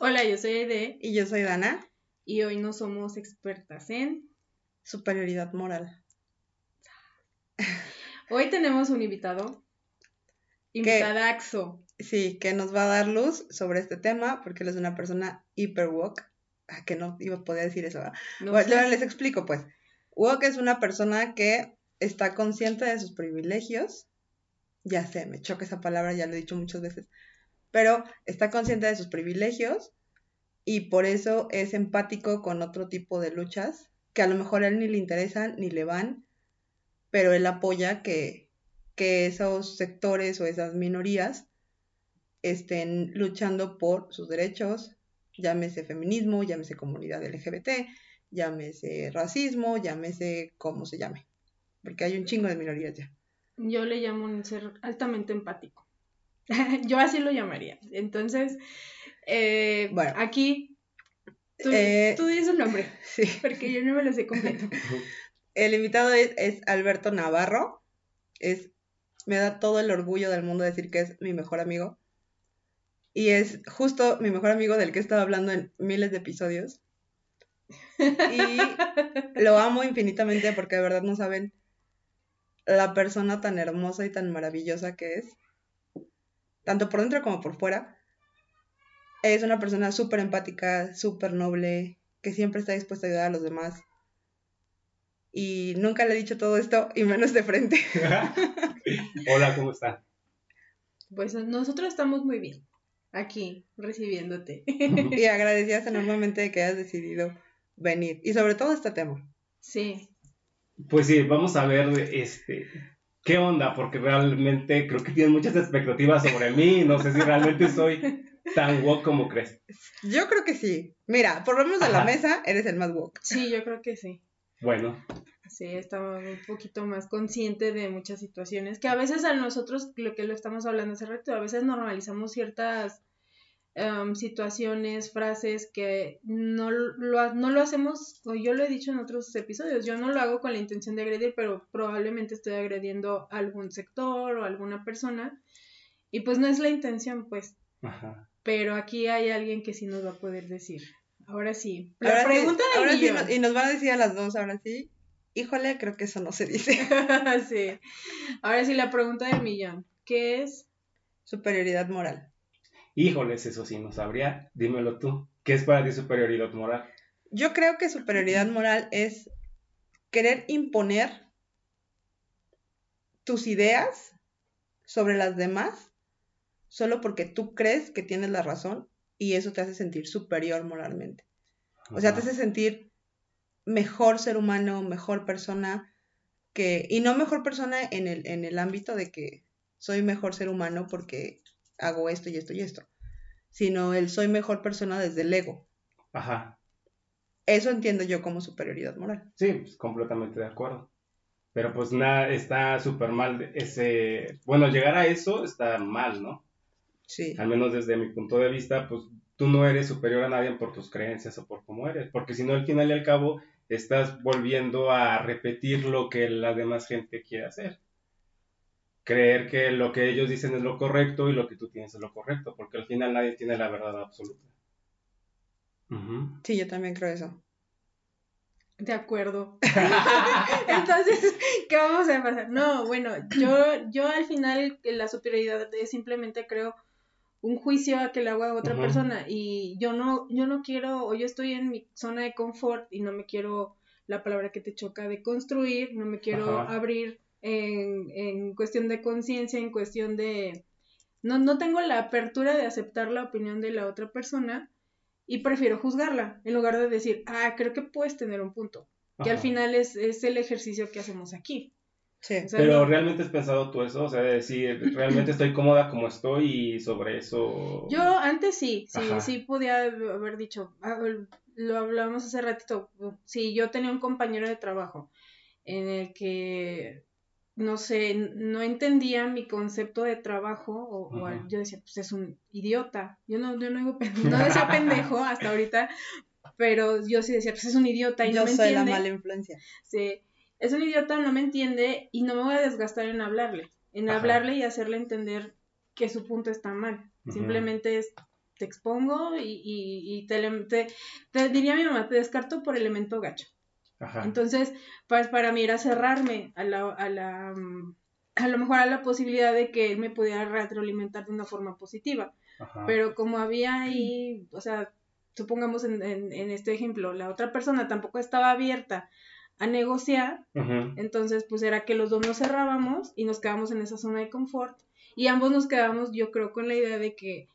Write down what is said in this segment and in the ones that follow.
Hola, yo soy Aide. Y yo soy Dana. Y hoy no somos expertas en superioridad moral. Hoy tenemos un invitado. Invitadaxo. Sí, que nos va a dar luz sobre este tema, porque él es una persona hiper woke. Ah, que no iba a poder decir eso. bueno, les explico, pues. Woke es una persona que está consciente de sus privilegios. Ya sé, me choca esa palabra, ya lo he dicho muchas veces pero está consciente de sus privilegios y por eso es empático con otro tipo de luchas que a lo mejor a él ni le interesan ni le van, pero él apoya que, que esos sectores o esas minorías estén luchando por sus derechos, llámese feminismo, llámese comunidad LGBT, llámese racismo, llámese como se llame, porque hay un chingo de minorías ya. Yo le llamo un ser altamente empático. Yo así lo llamaría. Entonces, eh, bueno, aquí tú, eh, tú, dices el nombre, sí. porque yo no me lo sé completo. El invitado es, Alberto Navarro. Es, me da todo el orgullo del mundo decir que es mi mejor amigo. Y es justo mi mejor amigo del que he estado hablando en miles de episodios. Y lo amo infinitamente porque de verdad no saben la persona tan hermosa y tan maravillosa que es tanto por dentro como por fuera. Es una persona súper empática, súper noble, que siempre está dispuesta a ayudar a los demás. Y nunca le he dicho todo esto, y menos de frente. Hola, ¿cómo está? Pues nosotros estamos muy bien aquí recibiéndote. y agradecidas enormemente de que hayas decidido venir. Y sobre todo este tema. Sí. Pues sí, vamos a ver este ¿qué onda? Porque realmente creo que tienes muchas expectativas sobre mí. No sé si realmente soy tan woke como crees. Yo creo que sí. Mira, por lo menos de la mesa eres el más woke. Sí, yo creo que sí. Bueno. Sí, estamos un poquito más consciente de muchas situaciones que a veces a nosotros, lo que lo estamos hablando hace rato, a veces normalizamos ciertas Em, situaciones, frases que no lo, no lo hacemos, o yo lo he dicho en otros episodios, yo no lo hago con la intención de agredir, pero probablemente estoy agrediendo a algún sector o alguna persona, y pues no es la intención, pues. Pero aquí hay alguien que sí nos va a poder decir. Ahora sí. La pregunta y nos van a decir a las dos, ahora sí. Híjole, creo que eso no se dice. sí. Ahora sí, la pregunta del millón. ¿Qué es? Superioridad moral. Híjoles, eso sí no sabría. Dímelo tú. ¿Qué es para ti superioridad moral? Yo creo que superioridad moral es querer imponer tus ideas sobre las demás solo porque tú crees que tienes la razón y eso te hace sentir superior moralmente. O sea, te hace sentir mejor ser humano, mejor persona que y no mejor persona en el en el ámbito de que soy mejor ser humano porque hago esto y esto y esto, sino el soy mejor persona desde el ego. Ajá. Eso entiendo yo como superioridad moral. Sí, pues, completamente de acuerdo. Pero pues nada, está súper mal ese... Bueno, llegar a eso está mal, ¿no? Sí. Al menos desde mi punto de vista, pues tú no eres superior a nadie por tus creencias o por cómo eres, porque si no al final y al cabo estás volviendo a repetir lo que la demás gente quiere hacer creer que lo que ellos dicen es lo correcto y lo que tú tienes es lo correcto, porque al final nadie tiene la verdad absoluta. Sí, yo también creo eso. De acuerdo. Entonces, ¿qué vamos a pasar? No, bueno, yo, yo al final la superioridad es simplemente creo un juicio a que le hago a otra persona y yo no, yo no quiero, o yo estoy en mi zona de confort y no me quiero, la palabra que te choca, de construir, no me quiero abrir en, en cuestión de conciencia, en cuestión de... No, no tengo la apertura de aceptar la opinión de la otra persona y prefiero juzgarla en lugar de decir, ah, creo que puedes tener un punto, que al final es, es, el ejercicio que hacemos aquí. Sí. Pero realmente has pensado tú eso, o sea, de decir, realmente estoy cómoda como estoy y sobre eso... Yo antes sí, sí, sí podía haber dicho, ah, lo hablábamos hace ratito, sí, yo tenía un compañero de trabajo en el que no sé, no entendía mi concepto de trabajo, o, yo decía, pues es un idiota. Yo no, yo no digo, no decía pendejo hasta ahorita, pero yo sí decía, pues es un idiota y no me entiende. Yo soy la mala influencia. Sí, es un idiota, no me entiende y no me voy a desgastar en hablarle, en hablarle y hacerle entender que su punto está mal. Simplemente es te expongo y, y, te, te, diría mi mamá, te descarto por elemento gacho. Ajá. Entonces, pues para mí era cerrarme a la, a la, mm, a lo mejor a la posibilidad de que él me pudiera retroalimentar de una forma positiva. Ajá. Pero como había ahí, o sea, supongamos en, en, este ejemplo, la otra persona tampoco estaba abierta a negociar, entonces pues era que los dos nos cerrábamos y nos quedamos en esa zona de confort y ambos nos quedamos, yo creo, con la idea de que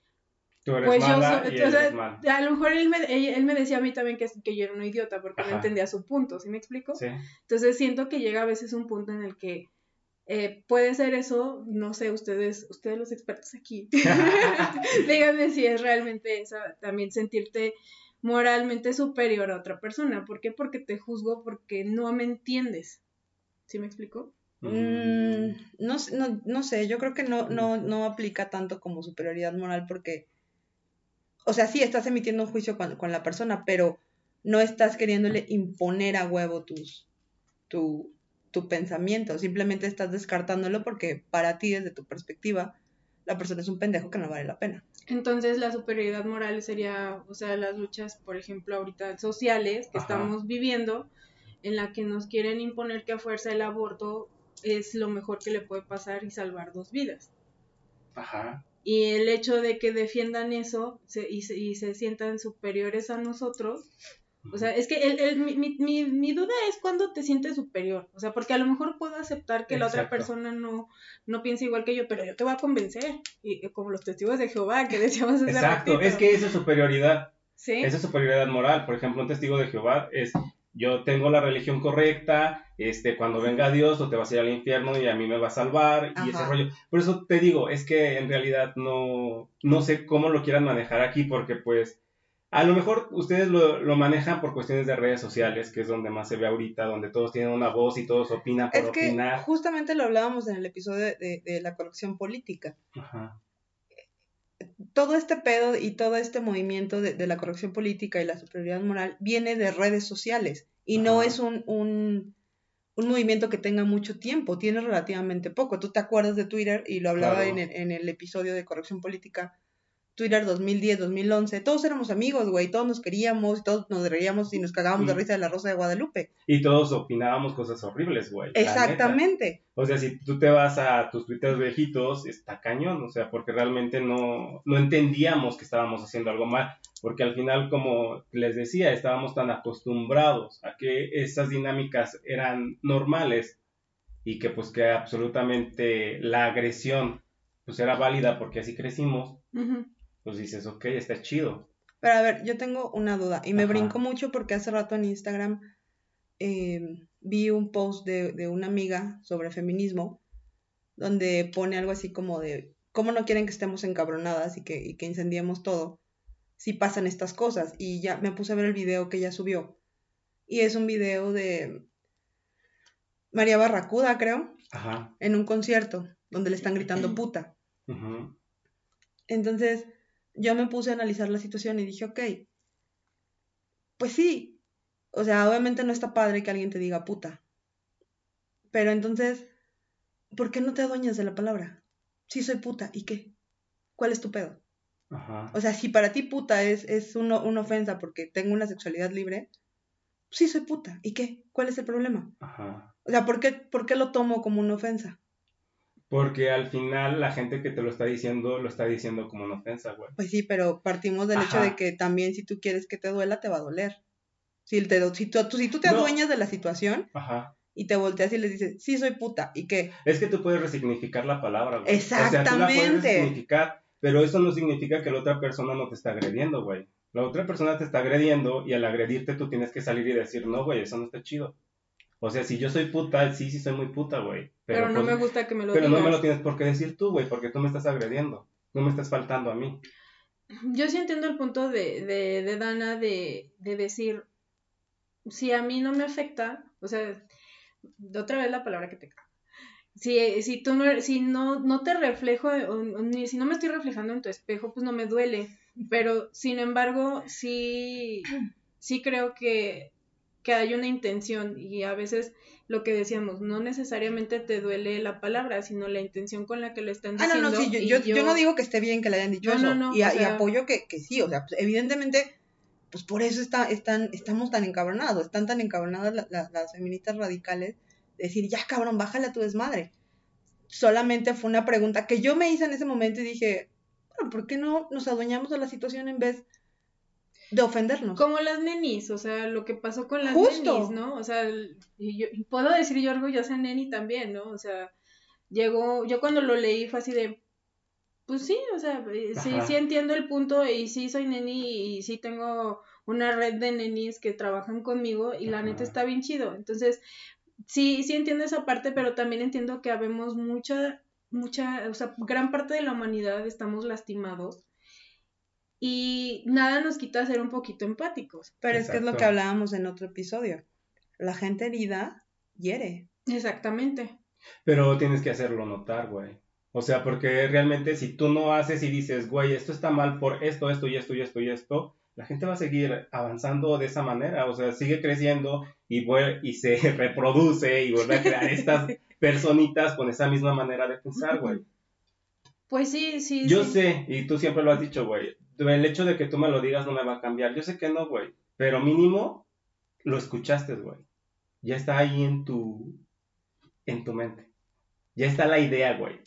Tú eres pues mala yo, y o sea, a lo mejor él me, él, me, decía a mí también que, que yo era una idiota porque no entendía su punto, ¿sí me explico? Sí. Entonces siento que llega a veces un punto en el que eh, puede ser eso, no sé, ustedes, ustedes los expertos aquí, díganme si es realmente eso, también sentirte moralmente superior a otra persona. ¿Por qué? Porque te juzgo porque no me entiendes. ¿Sí me explico? Mm, no, no, no, sé, yo creo que no, no, no aplica tanto como superioridad moral porque, o sea, sí estás emitiendo un juicio con, con la persona, pero no estás queriéndole imponer a huevo tus, tu, tu pensamiento, simplemente estás descartándolo porque para ti, desde tu perspectiva, la persona es un pendejo que no vale la pena. Entonces la superioridad moral sería, o sea, las luchas, por ejemplo, ahorita sociales que estamos viviendo, en la que nos quieren imponer que a fuerza el aborto es lo mejor que le puede pasar y salvar dos vidas. Ajá. Y el hecho de que defiendan eso y, se, y se sientan superiores a nosotros, o sea, es que el, el, mi, mi, mi, duda es cuando te sientes superior. O sea, porque a lo mejor puedo aceptar que la otra persona no, no piensa igual que yo, pero yo te voy a convencer. Y, como los testigos de Jehová que decíamos hace Exacto, es que esa es superioridad. ¿Sí? Esa es superioridad moral. Por ejemplo, un testigo de Jehová es yo tengo la religión correcta, este, cuando venga Dios o te vas a ir al infierno y a mí me va a salvar y ese rollo. Por eso te digo, es que en realidad no, no sé cómo lo quieran manejar aquí porque pues a lo mejor ustedes lo, manejan por cuestiones de redes sociales, que es donde más se ve ahorita, donde todos tienen una voz y todos opinan por es que Justamente lo hablábamos en el episodio de, la corrección política. Ajá. Todo este pedo y todo este movimiento de, la corrección política y la superioridad moral viene de redes sociales y no es un, un, movimiento que tenga mucho tiempo, tiene relativamente poco. Tú te acuerdas de Twitter y lo hablaba en, el, en el episodio de corrección política Twitter 2010, 2011, todos éramos amigos, güey, todos nos queríamos, todos nos reíamos y nos cagábamos de risa de la Rosa de Guadalupe. Y todos opinábamos cosas horribles, güey. Exactamente. O sea, si tú te vas a tus Twitter viejitos, está cañón, o sea, porque realmente no, no entendíamos que estábamos haciendo algo mal, porque al final, como les decía, estábamos tan acostumbrados a que esas dinámicas eran normales y que pues que absolutamente la agresión pues era válida porque así crecimos pues dices, ok, está chido. Pero a ver, yo tengo una duda y me brinco mucho porque hace rato en Instagram eh, vi un post de, una amiga sobre feminismo donde pone algo así como de cómo no quieren que estemos encabronadas y que, y que incendiemos todo si pasan estas cosas. Y ya me puse a ver el video que ella subió. Y es un video de María Barracuda, creo, Ajá. en un concierto donde le están gritando puta. Entonces, yo me puse a analizar la situación y dije, ok, pues sí, o sea, obviamente no está padre que alguien te diga puta, pero entonces, ¿por qué no te adueñas de la palabra? Sí soy puta, ¿y qué? ¿Cuál es tu pedo? Ajá. O sea, si para ti puta es, es una ofensa porque tengo una sexualidad libre, sí soy puta, ¿y qué? ¿Cuál es el problema? Ajá. O sea, ¿por qué, ¿por qué lo tomo como una ofensa? Porque al final la gente que te lo está diciendo, lo está diciendo como una ofensa, güey. Pues sí, pero partimos del hecho de que también si tú quieres que te duela, te va a doler. Si, te, si, tú, si tú te adueñas de la situación y te volteas y les dices, sí, soy puta, ¿y qué? Es que tú puedes resignificar la palabra, güey. Exactamente. O sea, tú la puedes resignificar, pero eso no significa que la otra persona no te está agrediendo, güey. La otra persona te está agrediendo y al agredirte tú tienes que salir y decir, no, güey, eso no está chido. O sea, si yo soy puta, sí, sí soy muy puta, güey. Pero, no pues, me gusta que me lo Pero no me lo tienes por qué decir tú, güey, porque tú me estás agrediendo. No me estás faltando a mí. Yo sí entiendo el punto de, de, de Dana de, de decir, si a mí no me afecta, o sea, de otra vez la palabra que te cago. Si, si tú no, si no, no te reflejo, ni si no me estoy reflejando en tu espejo, pues no me duele. Pero, sin embargo, sí, sí creo que que hay una intención y a veces lo que decíamos, no necesariamente te duele la palabra, sino la intención con la que lo están diciendo. Ah, no, no, sí, yo, yo, no digo que esté bien que le hayan dicho eso, y, y, apoyo que, que, sí, o sea, pues, evidentemente, pues por eso está, están, estamos tan encabronados, están tan encabronadas las feministas radicales, decir, ya cabrón, bájale a tu desmadre. Solamente fue una pregunta que yo me hice en ese momento y dije, bueno, ¿por qué no nos adueñamos de la situación en vez de ofendernos. Como las nenis, o sea, lo que pasó con las nenis, ¿no? O sea, yo, puedo decir yo orgullosa neni también, ¿no? O sea, llegó, yo cuando lo leí fue así de, pues sí, o sea, eh, sí, sí entiendo el punto y sí soy neni y sí tengo una red de nenis que trabajan conmigo y la neta está bien chido. Entonces, sí, sí entiendo esa parte, pero también entiendo que habemos mucha, mucha, o sea, gran parte de la humanidad estamos lastimados y nada nos quita ser un poquito empáticos. Pero es que es lo que hablábamos en otro episodio. La gente herida hiere. Exactamente. Pero tienes que hacerlo notar, güey. O sea, porque realmente si tú no haces y dices, güey, esto está mal por esto, esto y esto y esto y esto, la gente va a seguir avanzando de esa manera. O sea, sigue creciendo y, y se reproduce y vuelve a crear estas personitas con esa misma manera de pensar, güey. Pues sí, sí. Yo sé, y tú siempre lo has dicho, güey, el hecho de que tú me lo digas no me va a cambiar. Yo sé que no, güey. Pero mínimo lo escuchaste, güey. Ya está ahí en tu, en tu mente. Ya está la idea, güey.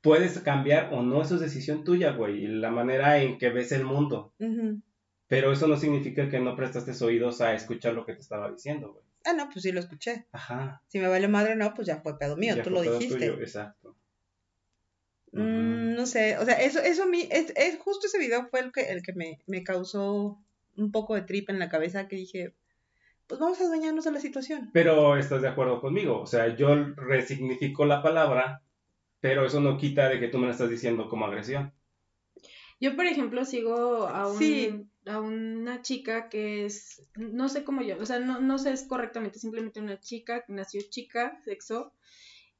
Puedes cambiar o no, eso es decisión tuya, güey. Y la manera en que ves el mundo. Pero eso no significa que no prestaste oídos a escuchar lo que te estaba diciendo, güey. Ah, no, pues sí lo escuché. Ajá. Si me vale madre, no, pues ya fue pedo mío, tú lo dijiste. exacto. Mm, no sé, o sea, eso, eso a mí, es, es, justo ese video fue el que, el que me, me causó un poco de trip en la cabeza que dije, pues vamos a adueñarnos de la situación. Pero estás de acuerdo conmigo, o sea, yo resignifico la palabra, pero eso no quita de que tú me la estás diciendo como agresión. Yo, por ejemplo, sigo a, un, a una chica que es, no sé cómo yo, o sea, no, no sé es correctamente, simplemente una chica, nació chica, sexo,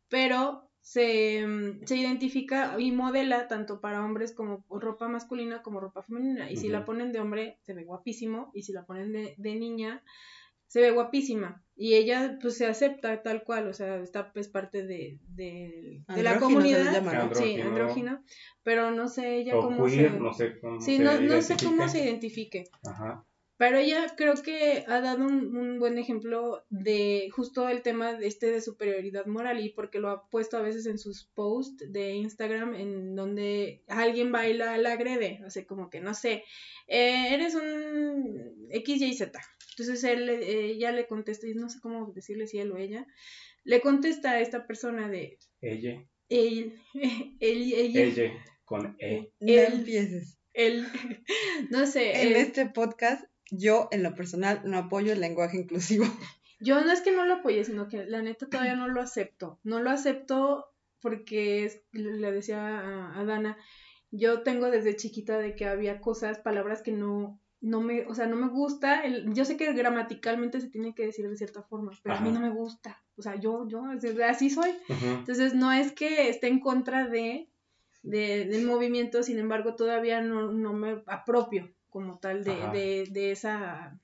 pero se, se, identifica y modela tanto para hombres como ropa masculina como ropa femenina. Y si la ponen de hombre, se ve guapísimo. Y si la ponen de, de, niña, se ve guapísima. Y ella pues se acepta tal cual, o sea, está pues parte de, de, de la comunidad. Sí, andrógina. Pero no sé ella cómo se... no sé cómo sí, no, no sé cómo se identifique. Ajá. Pero ella creo que ha dado un, buen ejemplo de justo el tema de este de superioridad moral y porque lo ha puesto a veces en sus posts de Instagram en donde alguien baila la agrede, o sea, como que no sé, eh, eres un X, Y, Z. Entonces él, ella le contesta, y no sé cómo decirle si él o ella, le contesta a esta persona de... Ella. Él, él, ella. Ella, con E. No empieces. Él, no sé. En este podcast yo en lo personal no apoyo el lenguaje inclusivo. Yo no es que no lo apoye, sino que la neta todavía no lo acepto. No lo acepto porque le decía a, Dana, yo tengo desde chiquita de que había cosas, palabras que no, no me, o sea, no me gusta. El, yo sé que gramaticalmente se tiene que decir de cierta forma, pero a mí no me gusta. O sea, yo, yo, así soy. Entonces, no es que esté en contra de, de, del movimiento, sin embargo, todavía no, no me apropio como tal de, de, de, esa,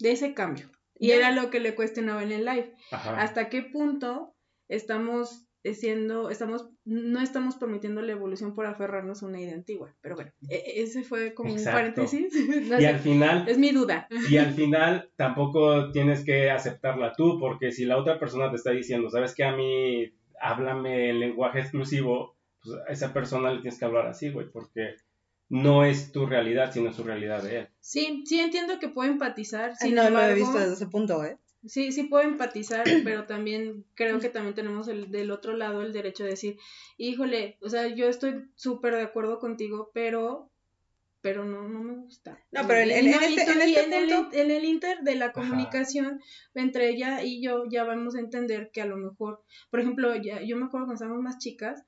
de ese cambio. Y era lo que le cuestionaba en el live. ¿Hasta qué punto estamos siendo, estamos, no estamos permitiendo la evolución por aferrarnos a una idea antigua? Pero bueno, e, ese fue como un paréntesis. y al final... Es mi duda. Y al final tampoco tienes que aceptarla tú, porque si la otra persona te está diciendo, sabes que a mí háblame el lenguaje exclusivo, pues a esa persona le tienes que hablar así, güey, porque no es tu realidad, sino su realidad de él. Sí, sí entiendo que puedo empatizar. Sin no lo he visto desde ese punto, ¿eh? Sí, sí puedo empatizar, pero también creo que también tenemos el, del otro lado el derecho de decir, híjole, o sea, yo estoy súper de acuerdo contigo, pero pero no, no me gusta. No, pero en, en, este, en, este el, en, el, inter de la comunicación entre ella y yo ya vamos a entender que a lo mejor, por ejemplo, ya, yo me acuerdo cuando estábamos más chicas,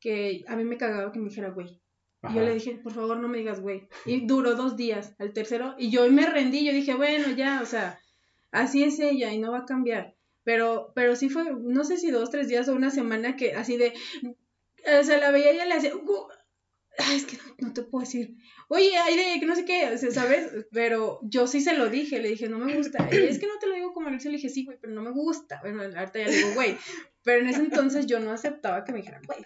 que a mí me cagaba que me dijera, güey, y yo le dije, por favor, no me digas güey. Y duró dos días, al tercero, y yo me rendí, yo dije, bueno, ya, o sea, así es ella y no va a cambiar. Pero, pero sí fue, no sé si dos, tres días o una semana que así de, o sea, la veía y le hacía, Ay, es que no, te puedo decir, oye, hay que no sé qué, ¿sabes? Pero yo sí se lo dije, le dije, no me gusta. Y es que no te lo digo como Alex, le dije, sí, güey, pero no me gusta. Bueno, ahorita ya le digo, güey. Pero en ese entonces yo no aceptaba que me dijeran, güey.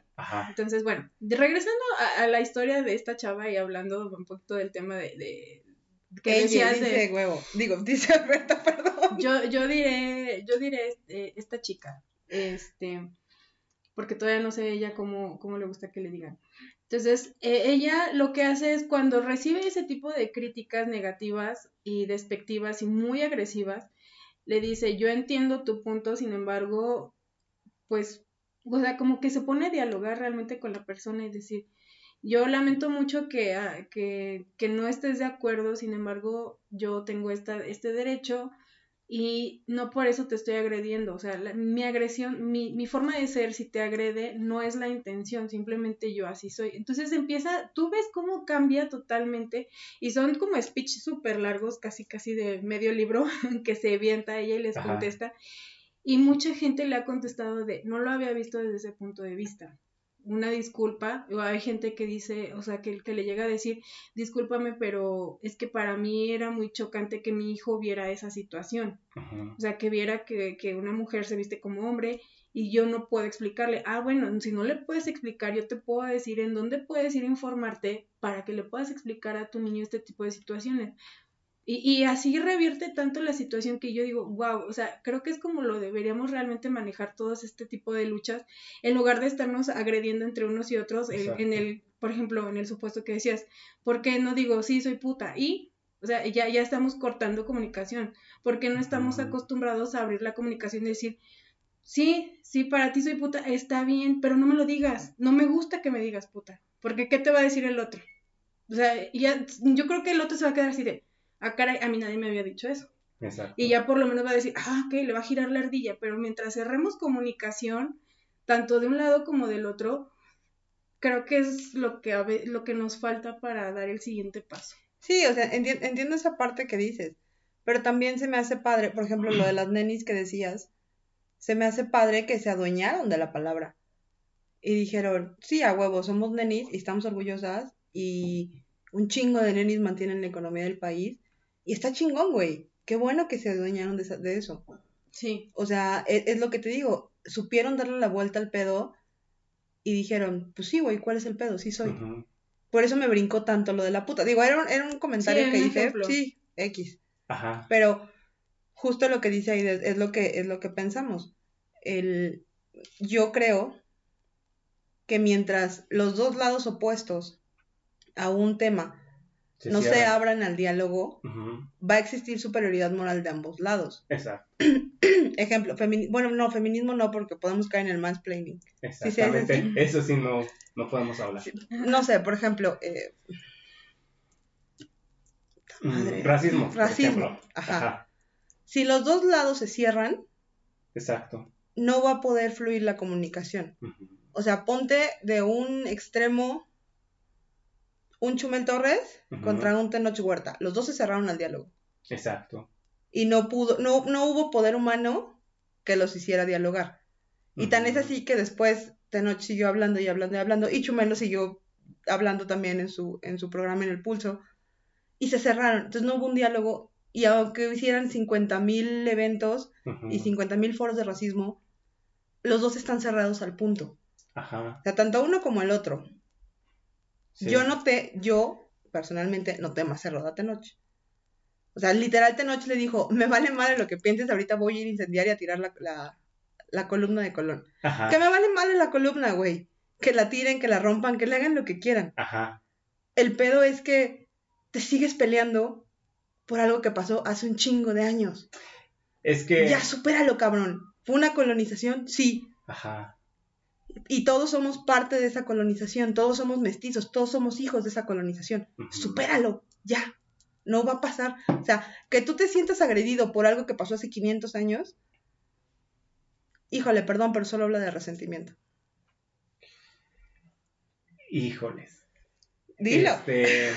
Entonces, bueno, regresando a, la historia de esta chava y hablando un poquito del tema de, de ¿Qué decías de huevo? Digo, dice Alberto, perdón. Yo, yo diré, yo diré eh, esta chica, este, porque todavía no sé ella cómo, cómo le gusta que le digan. Entonces, eh, ella lo que hace es cuando recibe ese tipo de críticas negativas y despectivas y muy agresivas, le dice, yo entiendo tu punto, sin embargo, pues, o sea, como que se pone a dialogar realmente con la persona y decir, yo lamento mucho que, ah, que, que no estés de acuerdo, sin embargo, yo tengo esta, este derecho y no por eso te estoy agrediendo. O sea, mi agresión, mi, mi, forma de ser, si te agrede, no es la intención, simplemente yo así soy. Entonces empieza, tú ves cómo cambia totalmente y son como speech súper largos, casi casi de medio libro, que se avienta ella y les contesta. Y mucha gente le ha contestado de, no lo había visto desde ese punto de vista una disculpa, o hay gente que dice, o sea, que, que le llega a decir, discúlpame, pero es que para mí era muy chocante que mi hijo viera esa situación. O sea, que viera que, que una mujer se viste como hombre y yo no puedo explicarle, ah, bueno, si no le puedes explicar, yo te puedo decir en dónde puedes ir a informarte para que le puedas explicar a tu niño este tipo de situaciones. Y, así revierte tanto la situación que yo digo, wow, o sea, creo que es como lo deberíamos realmente manejar todos este tipo de luchas, en lugar de estarnos agrediendo entre unos y otros, en, el, por ejemplo, en el supuesto que decías, ¿por qué no digo, sí, soy puta? Y, o sea, ya, ya estamos cortando comunicación, porque no estamos acostumbrados a abrir la comunicación y decir, sí, sí, para ti soy puta, está bien, pero no me lo digas, no me gusta que me digas puta, porque ¿qué te va a decir el otro? O sea, ya, yo creo que el otro se va a quedar así de, ah, caray, a mí nadie me había dicho eso. Exacto. Y ya por lo menos va a decir, ah, ok, le va a girar la ardilla, pero mientras cerremos comunicación, tanto de un lado como del otro, creo que es lo que, lo que nos falta para dar el siguiente paso. Sí, o sea, entiendo esa parte que dices, pero también se me hace padre, por ejemplo, lo de las nenis que decías, se me hace padre que se adueñaron de la palabra y dijeron, sí, a huevo, somos nenis y estamos orgullosas y un chingo de nenis mantienen la economía del país y está chingón, güey. Qué bueno que se adueñaron de, eso. Sí. O sea, e, es, lo que te digo. Supieron darle la vuelta al pedo y dijeron, pues sí, güey, ¿cuál es el pedo? Sí soy. Por eso me brincó tanto lo de la puta. Digo, era un, era un comentario que dije, sí, X. Ajá. Pero justo lo que dice ahí es, lo que, es lo que pensamos. El, yo creo que mientras los dos lados opuestos a un tema no se abran al diálogo, va a existir superioridad moral de ambos lados. Exacto. Ejemplo, bueno, no, feminismo no, porque podemos caer en el mansplaining. Exactamente, eso sí no, no podemos hablar. No sé, por ejemplo... Eh... Mm, racismo. Racismo, Ajá. Si los dos lados se cierran... Exacto. No va a poder fluir la comunicación. O sea, ponte de un extremo un Chumel Torres contra un Tenoch Huerta. Los dos se cerraron al diálogo. Exacto. Y no pudo, no, no hubo poder humano que los hiciera dialogar. Y tan es así que después Tenoch siguió hablando y hablando y hablando, y Chumel lo siguió hablando también en su, en su programa en el pulso, y se cerraron. Entonces no hubo un diálogo, y aunque hicieran 50 mil eventos y 50 mil foros de racismo, los dos están cerrados al punto. Ajá. O sea, tanto uno como el otro. Yo noté, yo personalmente noté más cerrada Tenoch. O sea, literal Tenoch le dijo, me vale madre lo que pienses, ahorita voy a ir a incendiar y a tirar la, columna de Colón. Ajá. Que me vale madre la columna, güey. Que la tiren, que la rompan, que le hagan lo que quieran. Ajá. El pedo es que te sigues peleando por algo que pasó hace un chingo de años. Es que... Ya, supéralo, cabrón. ¿Fue una colonización? Sí. Ajá y todos somos parte de esa colonización, todos somos mestizos, todos somos hijos de esa colonización. Supéralo, ya. No va a pasar. O sea, que tú te sientas agredido por algo que pasó hace 500 años, híjole, perdón, pero solo habla de resentimiento. Híjoles. Dilo. Este,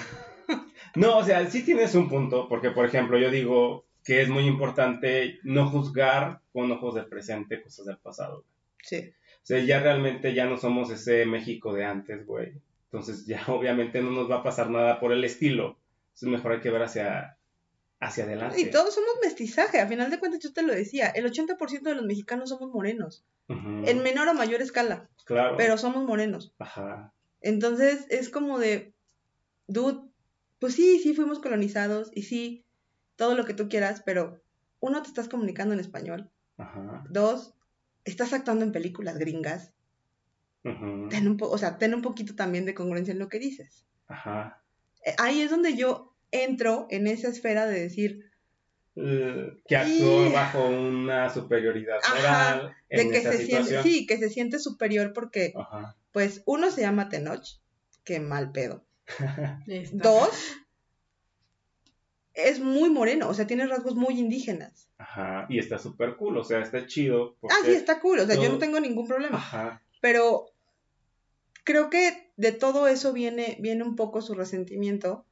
no, o sea, sí tienes un punto, porque por ejemplo, yo digo que es muy importante no juzgar con ojos del presente cosas del pasado. Sí. O sea, ya realmente ya no somos ese México de antes, güey. Entonces ya obviamente no nos va a pasar nada por el estilo. Entonces mejor hay que ver hacia, hacia adelante. Y todos somos mestizaje, a final de cuentas yo te lo decía, el 80% de los mexicanos somos morenos, en menor o mayor escala, claro. pero somos morenos. Ajá. Entonces es como de, dude, pues sí, sí fuimos colonizados y sí, todo lo que tú quieras, pero uno, te estás comunicando en español. Ajá. Dos, estás actuando en películas gringas. Ten un po- o sea, ten un poquito también de congruencia en lo que dices. Ajá. Eh, Ahí es donde yo entro en esa esfera de decir, Eh, que actuó Y- bajo una superioridad Ajá, moral de en que esa se siente, situación. sí, que se siente superior porque, Ajá. pues, uno se llama Tenoch, que mal pedo. Dos, es muy moreno, o sea, tiene rasgos muy indígenas. Ajá. Y está súper cool, o sea, está chido. Ah, sí, está cool, o sea, yo no tengo ningún problema. Ajá. Pero creo que de todo eso viene, viene un poco su resentimiento,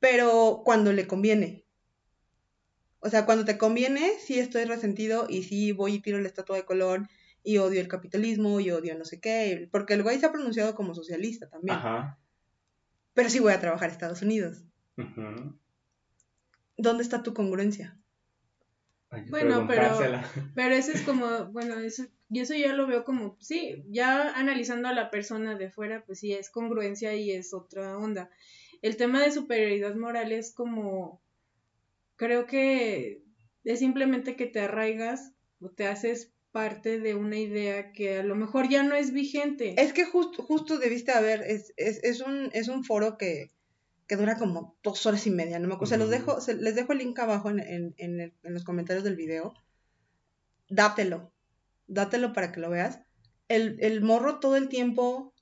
pero cuando le conviene. O sea, cuando te conviene, sí estoy resentido y sí voy y tiro la estatua de Colón y odio el capitalismo y odio no sé qué, porque el güey se ha pronunciado como socialista también. Ajá. Pero sí voy a trabajar a Estados Unidos. Ujú. ¿Dónde está tu congruencia? Hay que Bueno, pero-. Pero eso es como, bueno, eso, y eso ya lo veo como, sí, ya analizando a la persona de fuera, pues sí, es congruencia y es otra onda. El tema de superioridad moral es como, creo que es simplemente que te arraigas o te haces parte de una idea que a lo mejor ya no es vigente. Es que justo, justo debiste haber, es, es, es, un, es un foro que, que dura como dos horas y media, no me acuerdo. Se los dejo, se- les dejo el link abajo en, en, en, el- en los comentarios del video. Dátelo, dátelo para que lo veas. El, el morro todo el tiempo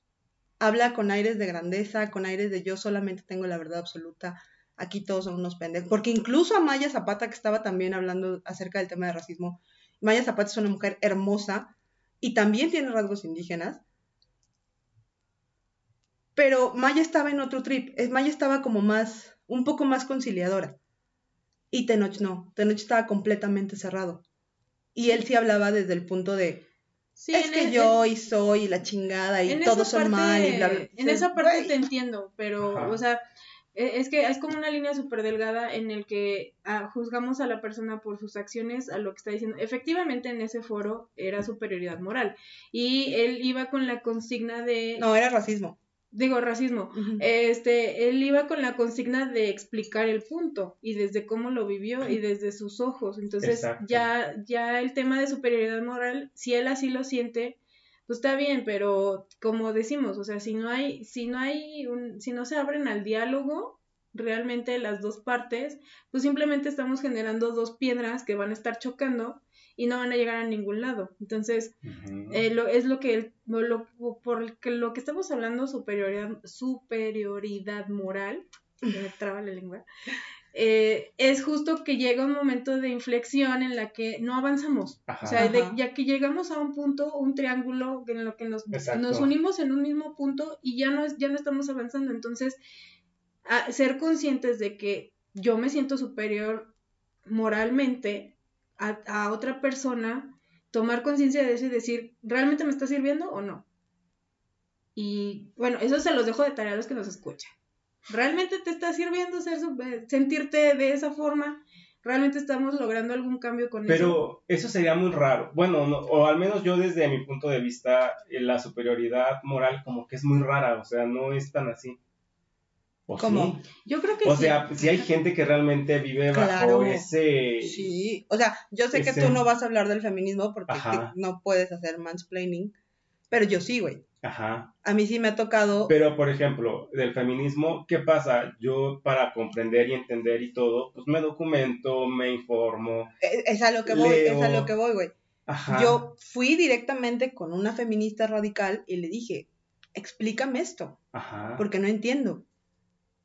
habla con aires de grandeza, con aires de yo solamente tengo la verdad absoluta, aquí todos son unos pendejos. Porque incluso a Maya Zapata, que estaba también hablando acerca del tema de racismo, Maya Zapata es una mujer hermosa y también tiene rasgos indígenas. Pero Maya estaba en otro trip. Maya estaba como más, un poco más conciliadora. Y Tenoch no. Tenoch estaba completamente cerrado. Y él sí hablaba desde el punto de, Sí, es que e- yo y soy y la chingada y todos son parte- mal y bla, bla. En Sí, esa parte te entiendo, pero, Ajá. o sea, e- es que es como una línea súper delgada en el que ah, juzgamos a la persona por sus acciones, a lo que está diciendo. Efectivamente, en ese foro era superioridad moral. Y él iba con la consigna de, No, era racismo. Digo, racismo. Este, él iba con la consigna de explicar el punto y desde cómo lo vivió y desde sus ojos. Entonces, Exacto. ya, ya el tema de superioridad moral, si él así lo siente, pues está bien, pero como decimos, o sea, si no hay, si no hay un, si no se abren al diálogo, realmente las dos partes, pues simplemente estamos generando dos piedras que van a estar chocando y no van a llegar a ningún lado. Entonces, eh, lo, es lo que el- lo, por lo que estamos hablando superioridad superioridad moral me traba la lengua eh, es justo que llega un momento de inflexión en la que no avanzamos. Ajá. o sea de- ya que llegamos a un punto un triángulo en lo que nos, nos unimos en un mismo punto y ya no es- ya no estamos avanzando. Entonces a- ser conscientes de que yo me siento superior moralmente a, a otra persona, tomar conciencia de eso y decir, ¿realmente me está sirviendo o no? Y bueno, eso se los dejo de tarea a los que nos escuchan. ¿Realmente te está sirviendo ser super- sentirte de esa forma? ¿Realmente estamos logrando algún cambio con eso? Pero eso sería muy raro. Bueno, no- o al menos yo desde mi punto de vista, eh, la superioridad moral como que es muy rara, o sea, no es tan así. ¿O ¿Cómo? sí? Yo creo que O sí. sea, si hay gente que realmente vive bajo ese... Sí, o sea, yo sé que tú no vas a hablar del feminismo porque no puedes hacer mansplaining, pero yo sí, güey. Ajá. A mí sí me ha tocado... Pero, por ejemplo, del feminismo, ¿qué pasa? Yo para comprender y entender y todo, pues me documento, me informo. Es, es a lo que voy, Leo. es a lo que voy, güey. Ajá. Yo fui directamente con una feminista radical y le dije, explícame esto, Ajá. porque no entiendo.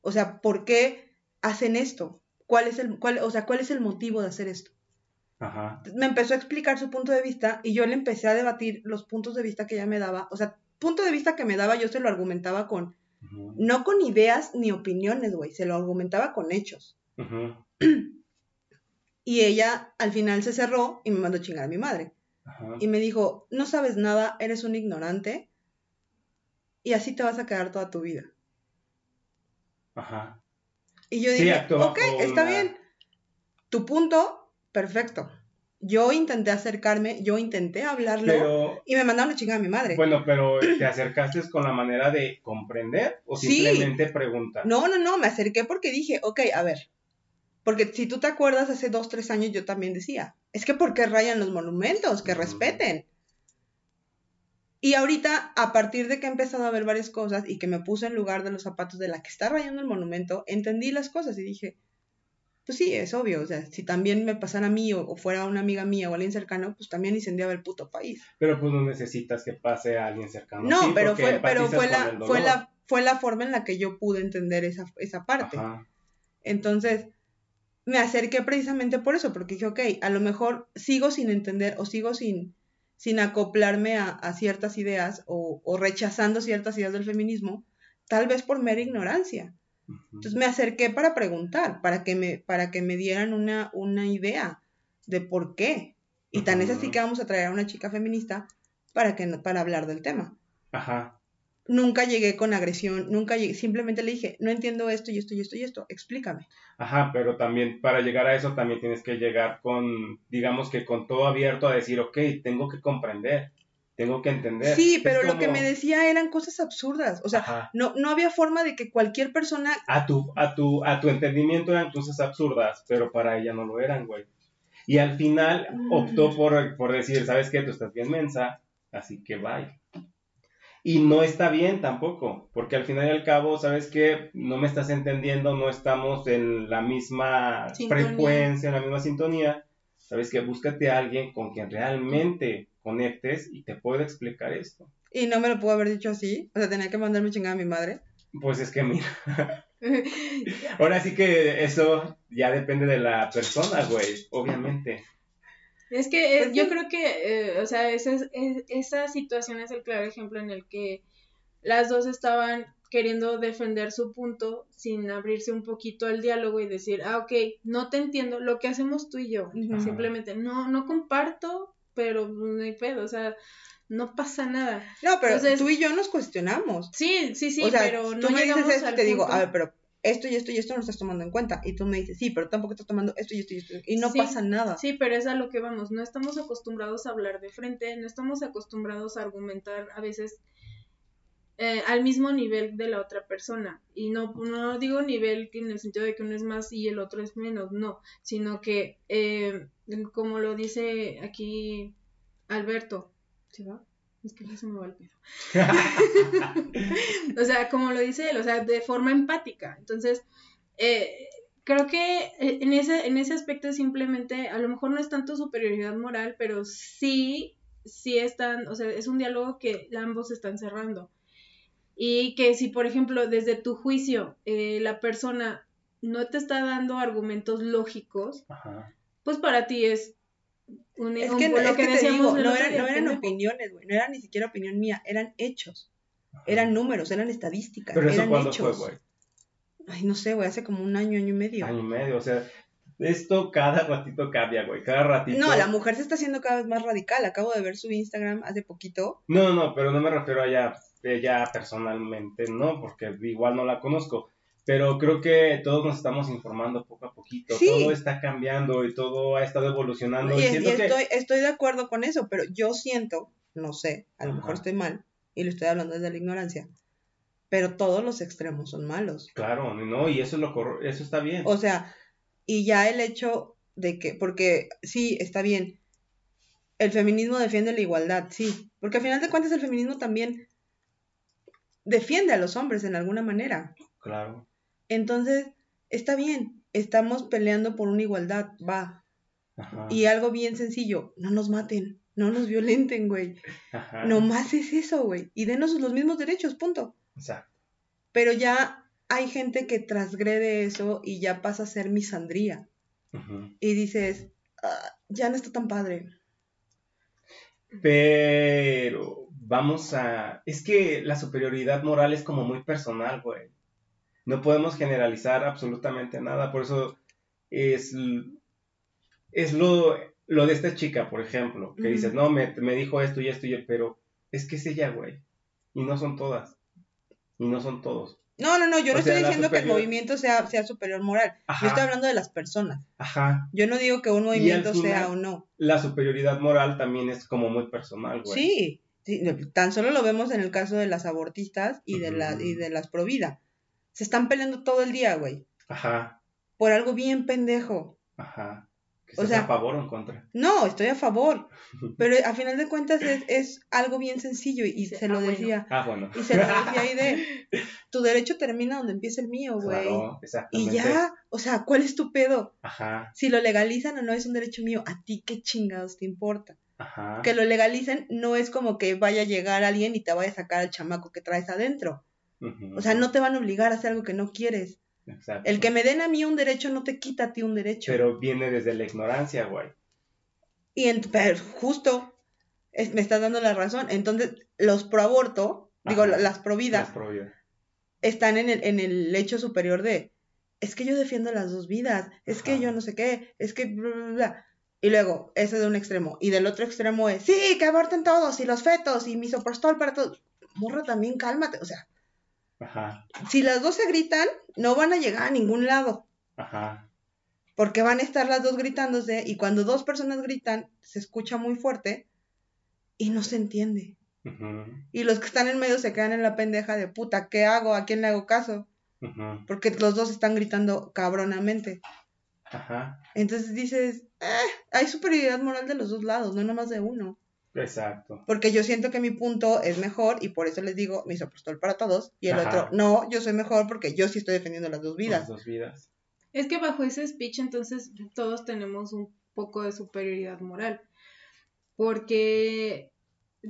O sea, ¿por qué hacen esto? ¿Cuál es el, cuál, o sea, cuál es el motivo de hacer esto? Ajá. Me empezó a explicar su punto de vista y yo le empecé a debatir los puntos de vista que ella me daba. O sea, punto de vista que me daba, yo se lo argumentaba con, no con ideas ni opiniones, güey, se lo argumentaba con hechos. Ujú. Y ella al final se cerró y me mandó a chingar a mi madre. Ajá. y me dijo, no sabes nada, eres un ignorante y así te vas a quedar toda tu vida. Ajá. Y yo Sí, dije, actúa ok, está una- bien. Tu punto, perfecto. Yo intenté acercarme, yo intenté hablarlo Pero, y me mandaron a chingar a mi madre. bueno, pero ¿te acercaste con la manera de comprender o Sí. simplemente preguntar? No, no, no, me acerqué porque dije, ok, a ver. Porque si tú te acuerdas, hace dos, tres años yo también decía, es que ¿por qué rayan los monumentos? Que respeten. Y ahorita, a partir de que he empezado a ver varias cosas y que me puse en lugar de los zapatos de la que está rayando el monumento, entendí las cosas y dije, pues sí, es obvio, o sea, si también me pasara a mí o, o fuera una amiga mía o alguien cercano, pues también incendiaba el puto país. Pero pues no necesitas que pase a alguien cercano. No, Sí, pero fue, pero fue la, fue la, fue la forma en la que yo pude entender esa, esa parte. Ajá. Entonces, me acerqué precisamente por eso, porque dije, ok, a lo mejor sigo sin entender o sigo sin, sin acoplarme a, a ciertas ideas o, o rechazando ciertas ideas del feminismo, tal vez por mera ignorancia. Entonces me acerqué para preguntar, para que me, para que me dieran una, una idea de por qué. Y tan es así que vamos a traer a una chica feminista para, que, para hablar del tema. Ajá. Nunca llegué con agresión, nunca llegué, simplemente le dije, no entiendo esto y esto y esto y esto, explícame. Ajá, pero también para llegar a eso también tienes que llegar con, digamos que con todo abierto a decir, ok, tengo que comprender, tengo que entender. Sí, pero lo que me decía eran cosas absurdas. O sea, Ajá. no, no había forma de que cualquier persona. a tu, a tu, a tu entendimiento eran cosas absurdas, pero para ella no lo eran, güey. Y al final optó por, por decir, ¿sabes qué? Tú estás bien mensa, así que bye. Y no está bien tampoco, porque al final y al cabo, ¿sabes qué? No me estás entendiendo, no estamos en la misma Sintonía. frecuencia, en la misma sintonía. ¿Sabes qué? Búscate a alguien con quien realmente conectes y te pueda explicar esto. Y no me lo pudo haber dicho así. O sea, tenía que mandarme chingada a mi madre. Pues es que mira, ahora sí que eso ya depende de la persona, güey, obviamente. Es que eh, Pues yo creo que, eh, o sea, esa, es- es- esa situación es el claro ejemplo en el que las dos estaban queriendo defender su punto sin abrirse un poquito al diálogo y decir, ah, ok, no te entiendo, lo que hacemos tú y yo, simplemente, no, no comparto, pero no hay pedo, o sea, no pasa nada. No, pero Entonces- tú y yo nos cuestionamos. Sí, sí, sí, o sea, pero no tú me llegamos dices esto al y te digo, a ver, pero esto y esto y esto no lo estás tomando en cuenta. Y tú me dices, sí, pero tampoco estás tomando esto y esto y esto. Y no Sí, pasa nada. Sí, pero es a lo que vamos. No estamos acostumbrados a hablar de frente, no estamos acostumbrados a argumentar a veces eh, al mismo nivel de la otra persona. Y no, no digo nivel en el sentido de que uno es más y el otro es menos, no, sino que, eh, como lo dice aquí Alberto, ¿se va? Es que ya se me va el pedo. O sea, como lo dice él, o sea, de forma empática. Entonces, eh, creo que eh, en ese, en ese aspecto simplemente, a lo mejor no es tanto superioridad moral, pero sí, sí están, o sea, es un diálogo que ambos están cerrando. Y que si, por ejemplo, desde tu juicio, eh, la persona no te está dando argumentos lógicos, Ajá. pues para ti es un, Es un- que, lo que te digo, no, día, no eran opiniones, güey. No era ni siquiera opinión mía, eran hechos. ajá. Eran números, eran estadísticas, Pero eso eran cuándo fue, hechos. güey. Ay, no sé, güey, hace como un año, año y medio. Año y medio, o sea, esto cada ratito cambia, güey, cada ratito. No, la mujer se está haciendo cada vez más radical. Acabo de ver su Instagram hace poquito. No, no, no, pero no me refiero a ella, ella personalmente, no, porque igual no la conozco. Pero creo que todos nos estamos informando poco a poquito. Sí. Todo está cambiando y todo ha estado evolucionando. Y, Y y siento que- estoy, de acuerdo con eso, pero yo siento, no sé, a lo Ajá. mejor estoy mal, y lo estoy hablando desde la ignorancia, pero todos los extremos son malos. Claro, no, y eso es lo eso está bien. O sea, y ya el hecho de que, porque sí, está bien, el feminismo defiende la igualdad, sí, porque al final de cuentas el feminismo también defiende a los hombres en alguna manera. Claro. Entonces, está bien, estamos peleando por una igualdad, va. Ajá. Y algo bien sencillo, no nos maten, no nos violenten, güey. Ajá. Nomás es eso, güey. Y denos los mismos derechos, punto. Exacto. Pero ya hay gente que transgrede eso y ya pasa a ser misandría. Ujú. Y dices, "Ah, ya no está tan padre. Pero vamos a... Es que la superioridad moral es como muy personal, güey. No podemos generalizar absolutamente nada. Por eso es, es lo, lo de esta chica, por ejemplo, que dices, no, me, me dijo esto y esto y pero es que es ella, güey. Y no son todas. y no son todos. No, no, no, yo O no sea, estoy diciendo que el movimiento sea, sea superior moral. Ajá. Yo estoy hablando de las personas. Ajá. Yo no digo que un movimiento final- sea o no. La superioridad moral también es como muy personal, güey. Sí, sí, tan solo lo vemos en el caso de las abortistas y de, la, y de las provida. Se están peleando todo el día, güey, Ajá, por algo bien pendejo. ajá. Que O estás sea- a favor o en contra. No, estoy a favor, pero a final de cuentas es, es algo bien sencillo y, y Sí, se lo ah, bueno. decía. Ah, bueno. Y se lo decía ahí de, tu derecho termina donde empieza el mío, güey. Claro, y ya, o sea, ¿cuál es tu pedo? Ajá, Si lo legalizan o no es un derecho mío, ¿a ti qué chingados te importa? ajá. Que lo legalicen no es como que vaya a llegar alguien y te vaya a sacar al chamaco que traes adentro. O sea, no te van a obligar a hacer algo que no quieres. Exacto. El que me den a mí un derecho no te quita a ti un derecho. Pero viene desde la ignorancia, güey. Y en- pero justo es- me estás dando la razón. Entonces, los pro aborto, digo, Ajá. las pro vida, Las pro vida. están en el, en el hecho superior de, es que yo defiendo las dos vidas, es que yo no sé qué, es que bla, bla, bla. Y luego, ese de un extremo. Y del otro extremo es, sí, que aborten todos, y los fetos, y misoprostol para todos. Morra, también cálmate. O sea, Ajá, si las dos se gritan, no van a llegar a ningún lado. ajá. Porque van a estar las dos gritándose, y cuando dos personas gritan, se escucha muy fuerte y no se entiende. Ujú, Y los que están en medio se quedan en la pendeja de puta, ¿qué hago? ¿A quién le hago caso? ujú, Porque los dos están gritando cabronamente. Ajá. Entonces dices, "Eh, hay superioridad moral de los dos lados, no nomás de uno. Exacto. Porque yo siento que mi punto es mejor y por eso les digo misoprostol para todos. Y el Ajá. otro, no, yo soy mejor porque yo sí estoy defendiendo las dos Las vidas. dos vidas. Es que bajo ese speech entonces todos tenemos un poco de superioridad moral. Porque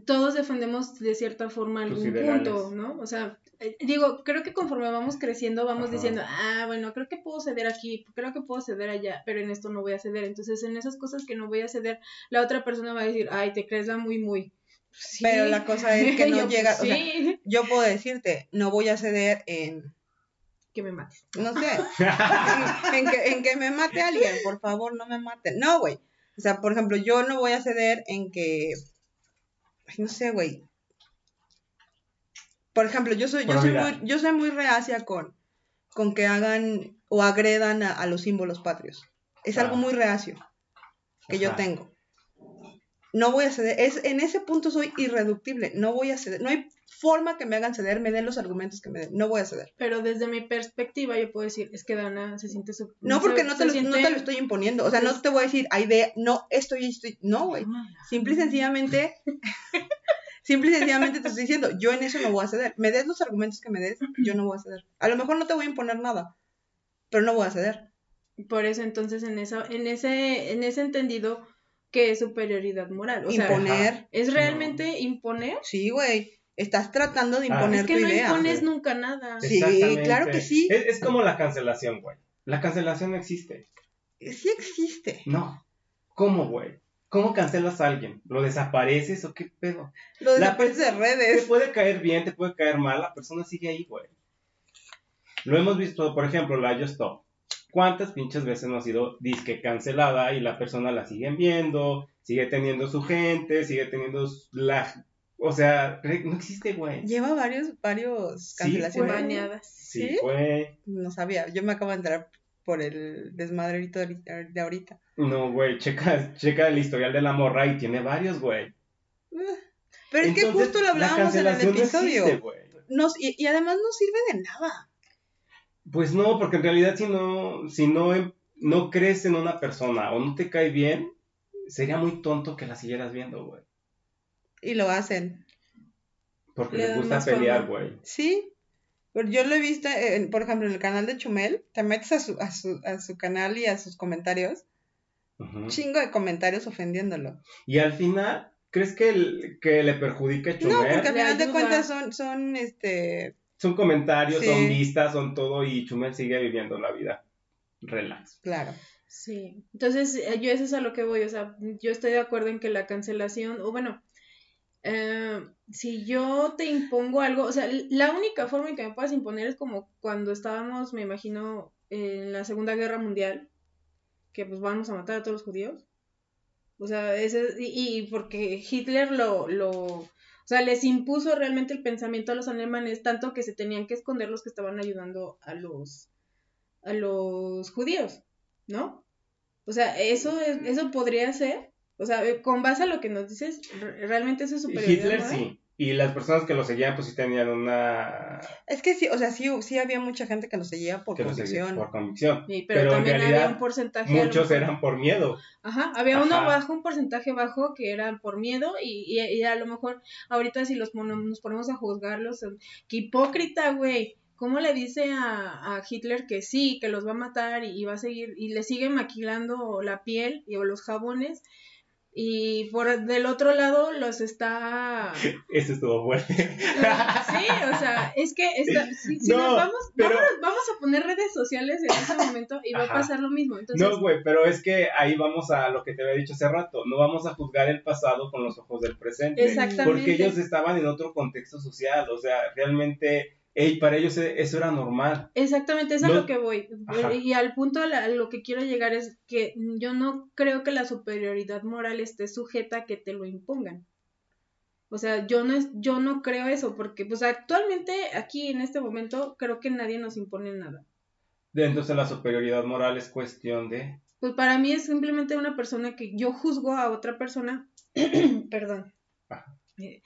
todos defendemos de cierta forma algún punto, ¿no? O sea, eh, digo, creo que conforme vamos creciendo vamos Ajá. diciendo, ah, bueno, creo que puedo ceder aquí, creo que puedo ceder allá, pero en esto no voy a ceder. Entonces, en esas cosas que no voy a ceder, la otra persona va a decir, ay, te crees la muy, muy. Sí. Pero la cosa es que no Yo, pues, llega, o sea, sí, yo puedo decirte, no voy a ceder en, que me mates. no sé, en, en que, en que me mate alguien, por favor, no me maten. No, güey. O sea, por ejemplo, yo no voy a ceder en que, no sé, güey. Por ejemplo, yo soy, yo soy muy, yo soy muy reacia con, con que hagan o agredan a, a los símbolos patrios. Es algo muy reacio que yo tengo. No voy a ceder, es, en ese punto soy irreductible, no voy a ceder, no hay forma que me hagan ceder, me den los argumentos que me den, no voy a ceder. Pero desde mi perspectiva yo puedo decir, es que Dana se siente su... No, porque no te, lo, siente- no te lo estoy imponiendo. O sea, no te voy a decir, hay de, no, esto y esto. y- No, güey. Simple y sencillamente, simple y sencillamente te estoy diciendo, yo en eso no voy a ceder. Me des los argumentos que me des, yo no voy a ceder. A lo mejor no te voy a imponer nada, pero no voy a ceder. Por eso entonces en esa, en ese, en ese entendido que es superioridad moral. O sea, ¿es realmente imponer? sí, güey. Estás tratando de Ah. imponer Es que tu no idea. impones nunca nada. Sí, claro que sí. Es, es como la cancelación, güey. La cancelación no existe. Sí existe. No. ¿Cómo, güey? ¿Cómo cancelas a alguien? ¿Lo desapareces o qué pedo? Lo La desapareces de Te redes. puede caer bien, te puede caer mal, la persona sigue ahí, güey. Lo hemos visto, por ejemplo, la Just Stop. ¿Cuántas pinches veces no ha sido disque cancelada y la persona la siguen viendo, sigue teniendo su gente, sigue teniendo la... O sea, no existe, güey. Lleva varios, varios Sí, cancelaciones. Baneadas. Sí, ¿Sí? güey. No sabía. Yo me acabo de enterar por el desmadrerito de ahorita-. No, güey, checa, checa el historial de la morra y tiene varios, güey. Pero es que justo lo la hablábamos en el cancelación no episodio. existe, güey. Nos- y, y además no sirve de nada. Pues no, porque en realidad si no, si no, em- no crees en una persona o no te cae bien, sería muy tonto que la siguieras viendo, güey. Y lo hacen. Porque Le les gusta pelear, güey. Sí. Pero yo lo he visto, en- por ejemplo, en el canal de Chumel. Te metes a su, a su, a su canal y a sus comentarios. Chingo de comentarios ofendiéndolo. Y al final, ¿crees que, el- que le perjudica a No, Chumel? porque al final de cuentas son, son este. Son comentarios, Sí. son vistas, son todo y Chumel sigue viviendo la vida. Relax. Claro. Sí, entonces eh, yo eso es a lo que voy, o sea, yo estoy de acuerdo en que la cancelación, o bueno, eh, si yo te impongo algo, o sea, la única forma en que me puedas imponer es como cuando estábamos, me imagino, en la Segunda Guerra Mundial, que pues vamos a matar a todos los judíos. O sea, ese, y, y porque Hitler lo, lo, O sea, les impuso realmente el pensamiento a los alemanes, tanto que se tenían que esconder los que estaban ayudando a los, a los judíos, ¿no? O sea, eso, es, eso podría ser, o sea, con base a lo que nos dices, realmente eso es superioridad. Hitler sí. Y las personas que lo seguían, pues sí tenían una. Es que sí, o sea, sí, sí había mucha gente que lo seguía por convicción. por convicción. pero, también en realidad, había un porcentaje. Muchos eran por miedo. Ajá, había uno bajo, un porcentaje bajo que eran por miedo, y, y, a lo mejor ahorita si los nos ponemos a juzgarlos, qué hipócrita, güey. ¿Cómo le dice a, a, Hitler que sí, que los va a matar y, y, va a seguir, y le sigue maquilando la piel y o los jabones? Y por del otro lado los está eso estuvo fuerte. Sí o sea es que si, nos vamos, vamos, a poner redes sociales en ese momento y va a pasar lo mismo Entonces... no güey pero es que ahí vamos a lo que te había dicho hace rato no vamos a juzgar el pasado con los ojos del presente exactamente. porque ellos estaban en otro contexto social o sea realmente y para ellos e, eso era normal. Exactamente, eso es a lo que voy. Y al punto a, lo que quiero llegar es que yo no creo que la superioridad moral esté sujeta a que te lo impongan. O sea, yo no, es, yo no creo eso, porque pues actualmente aquí en este momento creo que nadie nos impone nada. Entonces la superioridad moral es cuestión de... Pues para mí es simplemente una persona que yo juzgo a otra persona, perdón. Eh,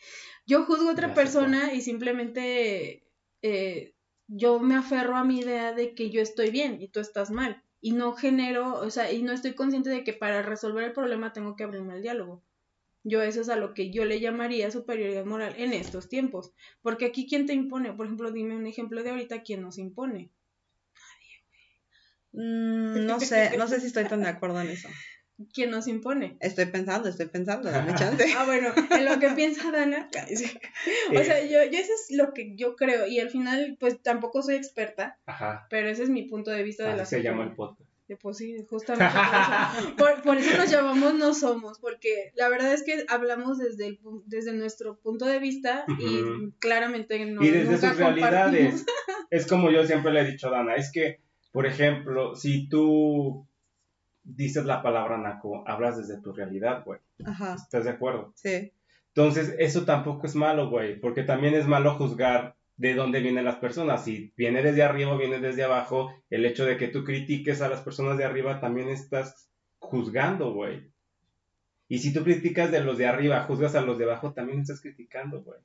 yo juzgo a otra persona y simplemente eh, yo me aferro a mi idea de que yo estoy bien y tú estás mal. Y no genero, o sea, y no estoy consciente de que para resolver el problema tengo que abrirme al diálogo. Yo eso es a lo que yo le llamaría superioridad moral en estos tiempos. Porque aquí, ¿quién te impone? Por ejemplo, dime un ejemplo de ahorita, ¿quién nos impone? Nadie, mm, no sé, no sé si estoy tan de acuerdo en eso. ¿Quién nos impone? Estoy pensando, estoy pensando, dame chance. ah, bueno, en lo que piensa Dana. o sea, yo, yo eso es lo que yo creo. Y al final, pues tampoco soy experta. Ajá. Pero ese es mi punto de vista de la se llama el podcast. Pues sí, justamente por eso. Por, eso nos llamamos No Somos, porque la verdad es que hablamos desde, el, desde nuestro punto de vista y claramente no. Y desde sus realidades. es como yo siempre le he dicho a Dana, es que, por ejemplo, si tú dices la palabra naco, hablas desde tu realidad, güey. Ajá. ¿Estás de acuerdo? Sí. Entonces, eso tampoco es malo, güey, porque también es malo juzgar de dónde vienen las personas. Si viene desde arriba o viene desde abajo, el hecho de que tú critiques a las personas de arriba también estás juzgando, güey. Y si tú criticas de los de arriba, juzgas a los de abajo, también estás criticando, güey.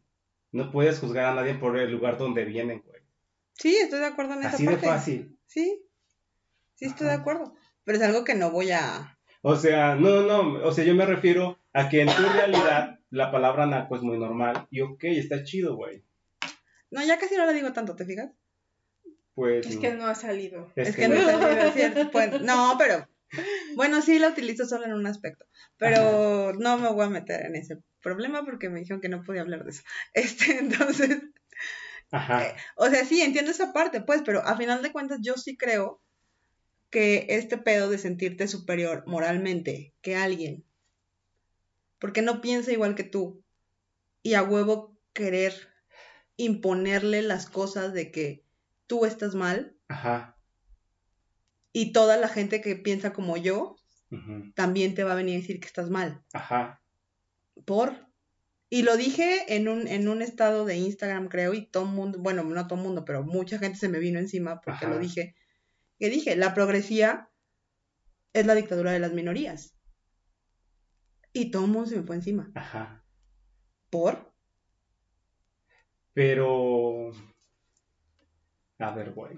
No puedes juzgar a nadie por el lugar donde vienen, güey. Sí, estoy de acuerdo en esa Así de fácil. Sí, sí estoy de acuerdo pero es algo que no voy a... O sea, no, no, o sea, yo me refiero a que en tu realidad la palabra naco es muy normal y ok, está chido, güey. No, ya casi no la digo tanto, ¿te fijas? Pues... Es que no ha salido. Es, que, no, ha salido, cierto. Pues, no, pero... Bueno, sí la utilizo solo en un aspecto, pero no me voy a meter en ese problema porque me dijeron que no podía hablar de eso. Este, entonces... Ajá. Eh, o sea, sí, entiendo esa parte, pues, pero a final de cuentas yo sí creo que este pedo de sentirte superior moralmente que alguien, porque no piensa igual que tú, y a huevo querer imponerle las cosas de que tú estás mal, Ajá. y toda la gente que piensa como yo, también te va a venir a decir que estás mal. Ajá. Por. Y lo dije en un, en un estado de Instagram, creo, y todo el mundo, bueno, no todo el mundo, pero mucha gente se me vino encima porque lo dije que dije, la progresía es la dictadura de las minorías. Y todo el mundo se me fue encima. Ajá. ¿Por? Pero... A ver, güey.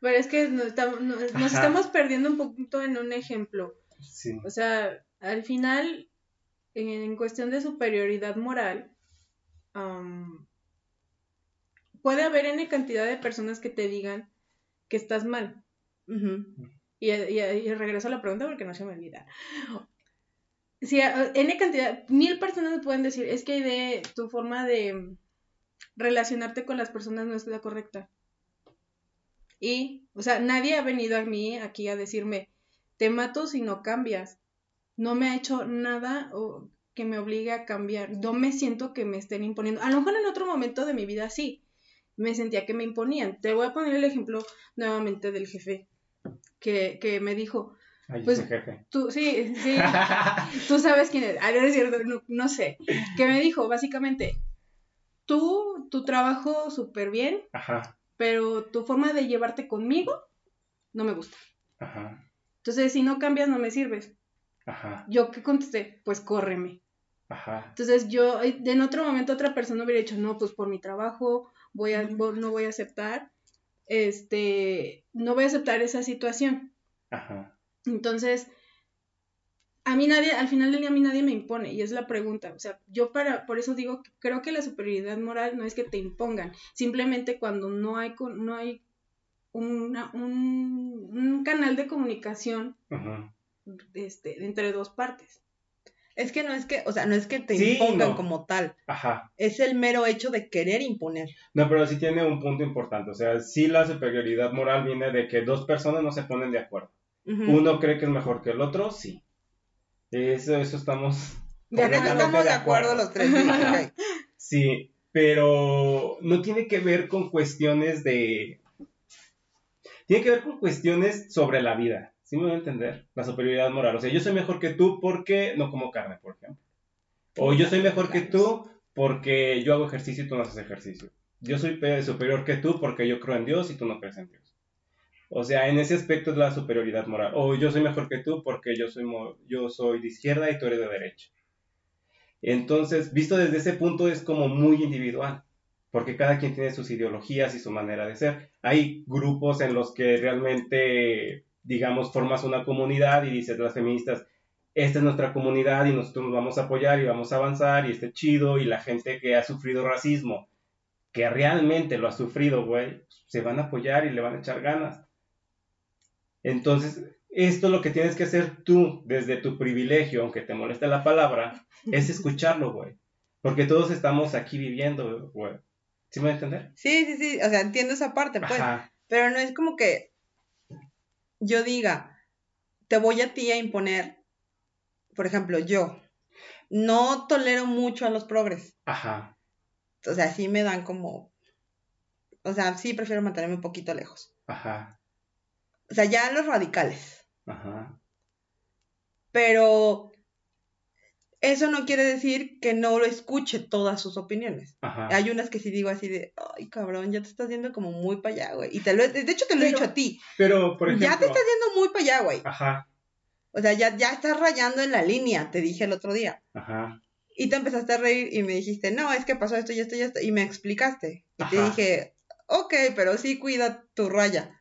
Pero es que nos estamos, perdiendo un poquito en un ejemplo. Sí. O sea, al final, en, cuestión de superioridad moral, puede haber N cantidad de personas que te digan que estás mal y, y, regreso a la pregunta porque no se me olvida. Si N cantidad, mil personas me pueden decir, es que de tu forma de relacionarte con las personas no es la correcta. Y, o sea, nadie ha venido a mí aquí a decirme, te mato si no cambias. No me ha hecho nada que me obligue a cambiar. No me siento que me estén imponiendo. A lo mejor en otro momento de mi vida sí, me sentía que me imponían. Te voy a poner el ejemplo nuevamente del jefe que, que me dijo, pues tú, sí, sí, tú sabes quién es, ah, no es cierto, no, sé, que me dijo básicamente, tú, tu trabajo súper bien, Ajá, pero tu forma de llevarte conmigo no me gusta. ajá, Entonces, si no cambias, no me sirves. ajá, Yo, ¿qué contesté? Pues córreme. ajá. Entonces, yo, en otro momento, otra persona hubiera dicho, no, pues por mi trabajo, voy a, no voy a aceptar, este, no voy a aceptar esa situación. Ajá. Entonces, a mí nadie, al final del día a mí nadie me impone, y es la pregunta. O sea, yo para, por eso digo que creo que la superioridad moral no es que te impongan, simplemente cuando no hay, no hay una- un, un canal de comunicación este, entre dos partes. Es que no es que, o sea, no es que te Sí, impongan no. como tal. Ajá. Es el mero hecho de querer imponer. No, pero sí tiene un punto importante. O sea, sí la superioridad moral viene de que dos personas no se ponen de acuerdo. Uno cree que es mejor que el otro, sí. Eso, eso estamos De acá completamente estamos de acuerdo los tres. Sí, pero no tiene que ver con cuestiones de... Tiene que ver con cuestiones sobre la vida. ¿Sí me voy a entender? La superioridad moral. O sea, yo soy mejor que tú porque no como carne, por ejemplo. O yo soy mejor que tú porque yo hago ejercicio y tú no haces ejercicio. Yo soy pe- superior que tú porque yo creo en Dios y tú no crees en Dios. O sea, en ese aspecto es la superioridad moral. O yo soy mejor que tú porque yo soy, yo soy de izquierda y tú eres de derecha. Entonces, visto desde ese punto es como muy individual, porque cada quien tiene sus ideologías y su manera de ser. Hay grupos en los que realmente, digamos, formas una comunidad y dices las feministas, esta es nuestra comunidad y nosotros nos vamos a apoyar y vamos a avanzar y esté chido y la gente que ha sufrido racismo, que realmente lo ha sufrido, güey, se van a apoyar y le van a echar ganas. Entonces, esto lo que tienes que hacer tú desde tu privilegio, aunque te moleste la palabra, es escucharlo, güey. Porque todos estamos aquí viviendo, güey. ¿Sí me voy a entender? Sí, sí, sí. O sea, entiendo esa parte, pues. Ajá. Pero no es como que yo diga, te voy a ti a imponer. Por ejemplo, yo no tolero mucho a los progres. Ajá. O sea, sí me dan como. O sea, sí prefiero mantenerme un poquito lejos. Ajá. O sea, ya los radicales. Ajá. Pero eso no quiere decir que no lo escuche todas sus opiniones. Ajá. Hay unas que sí digo así de, ay, cabrón, ya te estás yendo como muy para allá, güey. Y te lo de hecho te lo he dicho a ti. Pero, por ejemplo. Ya te estás yendo muy para allá, güey. Ajá. O sea, ya, ya estás rayando en la línea, te dije el otro día. Ajá. Y te empezaste a reír y me dijiste, no, es que pasó esto y esto y esto. Y me explicaste. Y te dije, ok, pero sí cuida tu raya.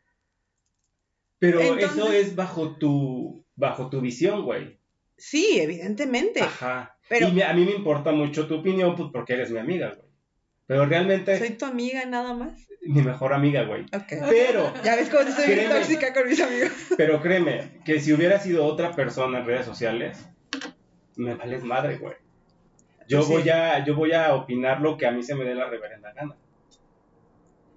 Pero Entonces- eso es bajo tu, bajo tu visión, güey. Sí, evidentemente. Ajá. Pero- Y me- a mí me importa mucho tu opinión, pues porque eres mi amiga, güey. Pero realmente, Soy tu amiga nada más. mi mejor amiga, güey. Ok. Pero, Ya ves cómo bien Créeme. tóxica con mis amigos. pero créeme, que si hubiera sido otra persona en redes sociales, me vales madre, güey. Yo Sí. voy a, yo voy a opinar lo que a mí se me dé la reverenda gana.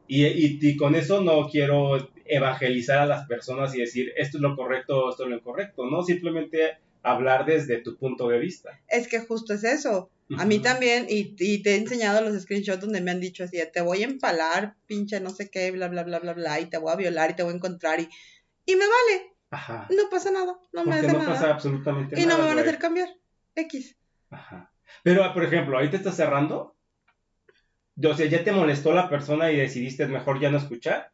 Y, y, y con eso no quiero evangelizar a las personas y decir esto es lo correcto o esto es lo incorrecto, no, simplemente hablar desde tu punto de vista. Es que justo es eso. A mí también, y, y te he enseñado los screenshots donde me han dicho así, te voy a empalar, pinche no sé qué, bla, bla, bla, bla, bla, y te voy a violar y te voy a encontrar y, y me vale, Ajá. no pasa nada, no me hace no nada. pasa absolutamente y no nada. me van a hacer cambiar. X. Ajá. Pero, por ejemplo, ahí te estás cerrando. O sea, ¿ya te molestó la persona y decidiste mejor ya no escuchar?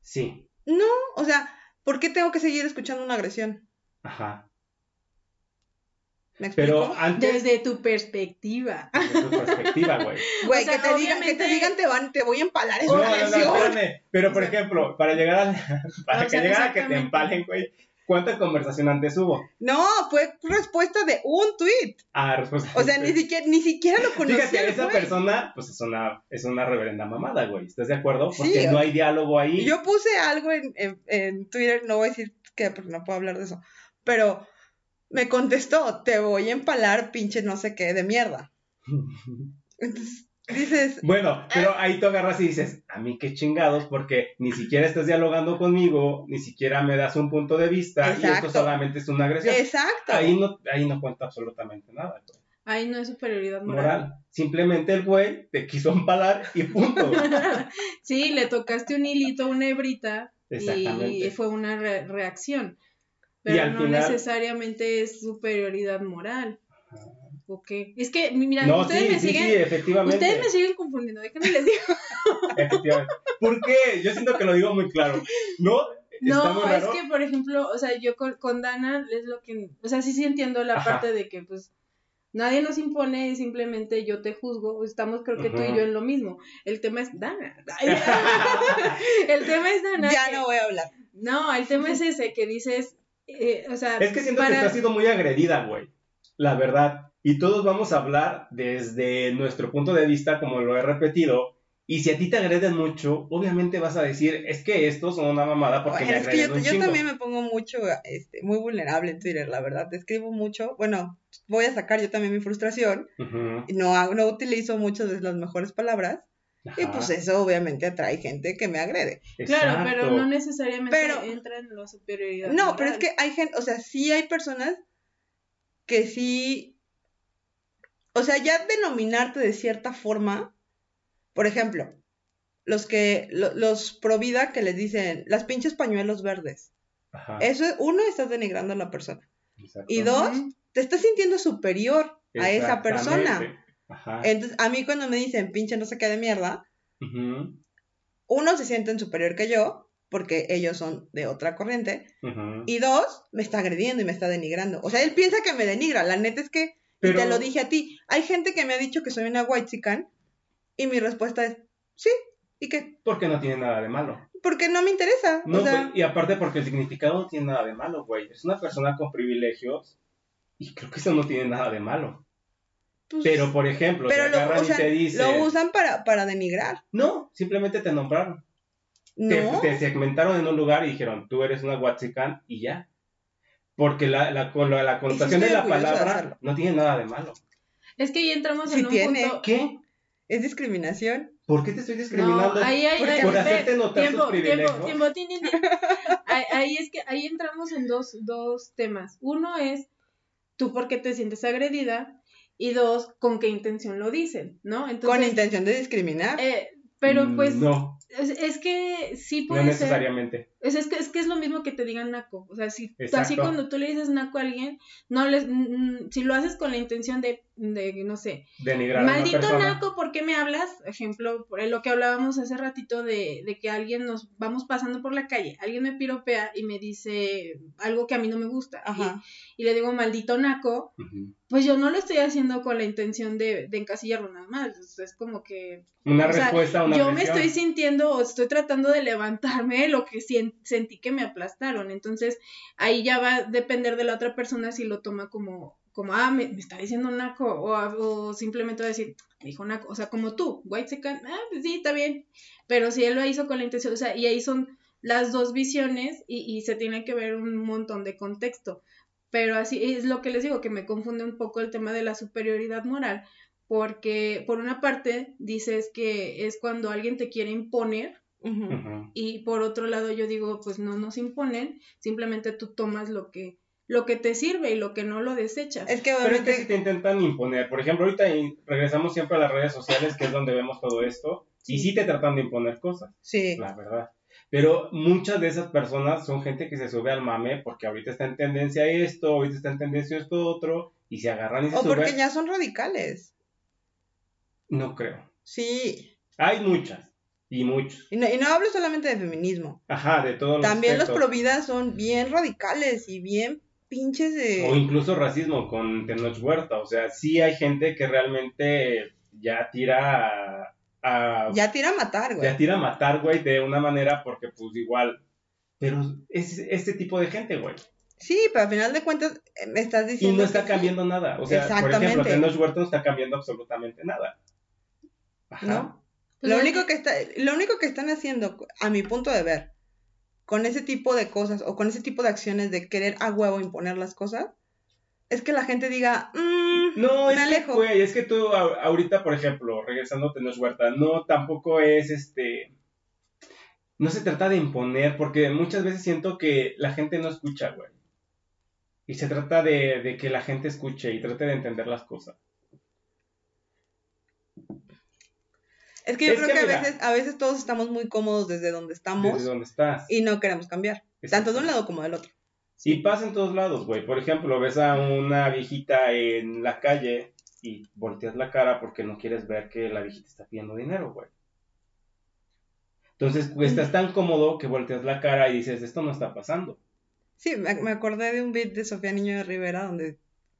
Sí. No, o sea, ¿por qué tengo que seguir escuchando una agresión? Ajá. ¿Me explico? Pero antes Desde tu perspectiva. de tu perspectiva, güey. Güey, o sea, que, te digan, que te digan te van, te voy a empalar, es No, una no, no, espérame. Pero, por ejemplo, para llegar al, para sea, que llegara a que te empalen, güey, ¿cuánta conversación antes hubo? No, fue respuesta de un tweet. Ah, respuesta. O sea, ni siquiera, ni siquiera lo conocía. Fíjate, esa güey. persona, pues es una, es una reverenda mamada, güey. ¿Estás de acuerdo? Sí, Porque no hay diálogo ahí. Yo puse algo en, en, en Twitter, no voy a decir que porque no puedo hablar de eso, pero me contestó, te voy a empalar, pinche no sé qué de mierda. Entonces, dices, Bueno, pero ahí tú agarras y dices, a mí qué chingados, porque ni siquiera estás dialogando conmigo, ni siquiera me das un punto de vista, y esto solamente es una agresión. exacto. Ahí no, ahí no cuenta absolutamente nada, güey. Ahí no es superioridad moral. Moral. Simplemente el güey te quiso empalar y punto. sí, le tocaste un hilito, una hebrita, y fue una re- reacción. Y Pero no final- necesariamente es superioridad moral. ¿O qué? Es que, mira, ustedes me siguen. Sí, efectivamente. Ustedes me siguen confundiendo, déjenme les digo. efectivamente. ¿Por qué? Yo siento que lo digo muy claro. ¿No? No, es que, por ejemplo, o sea, yo con, Dana es lo que. O sea, sí, sí entiendo la parte de que, pues. Nadie nos impone, simplemente yo te juzgo. Estamos, creo que tú y yo en lo mismo. El tema es Dana. el tema es Dana. Ya no voy a hablar. No, el tema es ese, que dices, eh, o sea... Es que siento que está sido muy agredida, güey, la verdad. Y todos vamos a hablar desde nuestro punto de vista, como lo he repetido, y si a ti te agreden mucho, obviamente vas a decir, es que estos son una mamada porque me es que yo, yo también me pongo mucho, este, muy vulnerable en Twitter, la verdad. Te escribo mucho. Bueno, voy a sacar yo también mi frustración. no, no utilizo muchas de las mejores palabras. Y pues eso obviamente atrae gente que me agrede. Claro, pero no necesariamente entra en la superioridad. No, pero es que hay gente, o sea, sí hay personas que sí, o sea, ya denominarte de cierta forma, por ejemplo, los que, los pro vida que les dicen, las pinches pañuelos verdes. Ajá. Eso, uno, estás denigrando a la persona. Y dos, te estás sintiendo superior a esa persona. Entonces, a mí cuando me dicen pinche no sé qué de mierda, uno se sienten superior que yo, porque ellos son de otra corriente, y dos, me está agrediendo y me está denigrando. O sea, él piensa que me denigra, la neta es que, te lo dije a ti, hay gente que me ha dicho que soy una white chican, y mi respuesta es, sí, ¿y qué? Porque no tiene nada de malo. Porque no me interesa. No, y aparte porque el significado no tiene nada de malo, güey. Es una persona con privilegios y creo que eso no tiene nada de malo. Pues, pero, por ejemplo, pero lo, agarran y te dicen... Lo usan para, para denigrar. No, simplemente te nombraron. No. Te, segmentaron en un lugar y dijeron, tú eres una Watsican y ya. Porque la, la, la, la connotación de la palabra no tiene nada de malo. Es que ahí entramos en un tiene. punto... ¿Qué? ¿Es discriminación? ¿Por qué te estoy discriminando? No, ahí, ahí, por hacerte notar tiempo, sus privilegios. Tiempo, tiempo, ahí, ahí, es que ahí entramos en dos, dos temas. Uno es tú por qué te sientes agredida y dos, con qué intención lo dicen, ¿no? Entonces, con intención de discriminar. Eh, pero pues no. Es, que sí puede no necesariamente. Es, es, que, es que es lo mismo que te digan naco. O sea, si así cuando tú le dices naco a alguien, no les, si lo haces con la intención de, de no sé, denigrar maldito naco, ¿por qué me hablas? Ejemplo, por lo que hablábamos hace ratito de, de que alguien nos vamos pasando por la calle, alguien me piropea y me dice algo que a mí no me gusta. Y, le digo maldito naco, pues yo no lo estoy haciendo con la intención de, de encasillarlo nada más. Es como que. Una respuesta, una Yo me estoy sintiendo o estoy tratando de levantarme lo que sentí que me aplastaron. Entonces, ahí ya va a depender de la otra persona si lo toma como, como ah, me, está diciendo naco, o, o, simplemente va a decir, me dijo naco. O sea, como tú, white second, ah, pues sí, está bien. Pero si él lo hizo con la intención, o sea, y ahí son las dos visiones y, y se tiene que ver un montón de contexto. Pero así es lo que les digo, que me confunde un poco el tema de la superioridad moral, porque por una parte dices que es cuando alguien te quiere imponer y por otro lado yo digo, pues no nos imponen, simplemente tú tomas lo que lo que te sirve y lo que no lo desechas. Es que Pero es que te intentan imponer. Por ejemplo, ahorita regresamos siempre a las redes sociales, que es donde vemos todo esto, y sí te tratan de imponer cosas. Sí. La verdad. Pero muchas de esas personas son gente que se sube al mame porque ahorita está en tendencia esto, ahorita está en tendencia esto otro, y se agarran y se O porque ya son radicales. No creo. Sí. Hay muchas. Y muchos. Y no, y no hablo solamente de feminismo. Ajá, de todos los También los providas son bien radicales y bien pinches de... O incluso racismo con Tenoch Huerta. O sea, sí hay gente que realmente ya tira a... ya tira a matar, güey. Ya tira a matar, güey, de una manera porque pues igual... Pero es este tipo de gente, güey. Sí, pero al final de cuentas eh, me estás diciendo... Y no está cambiando nada. O sea, por ejemplo, Tenoch Huerta no está cambiando absolutamente nada. Ajá. ¿No? Pues lo, único que está, lo único que están haciendo, a mi punto de ver, con ese tipo de cosas o con ese tipo de acciones de querer a huevo imponer las cosas, es que la gente diga, mmm, no, es que, güey, es que tú ahorita, por ejemplo, regresando a Tenoch Huerta, no, tampoco es este, no se trata de imponer, porque muchas veces siento que la gente no escucha, güey. Y se trata de, de que la gente escuche y trate de entender las cosas. Es que yo creo que, a, veces, a veces todos estamos muy cómodos desde donde estamos. Desde donde estás. Y no queremos cambiar. Tanto de un lado como del otro. Y pasa en todos lados, güey. Por ejemplo, ves a una viejita en la calle y volteas la cara porque no quieres ver que la viejita está pidiendo dinero, güey. Entonces, pues, estás tan cómodo que volteas la cara y dices, esto no está pasando. Sí, me, acordé de un beat de Sofía Niño de Rivera donde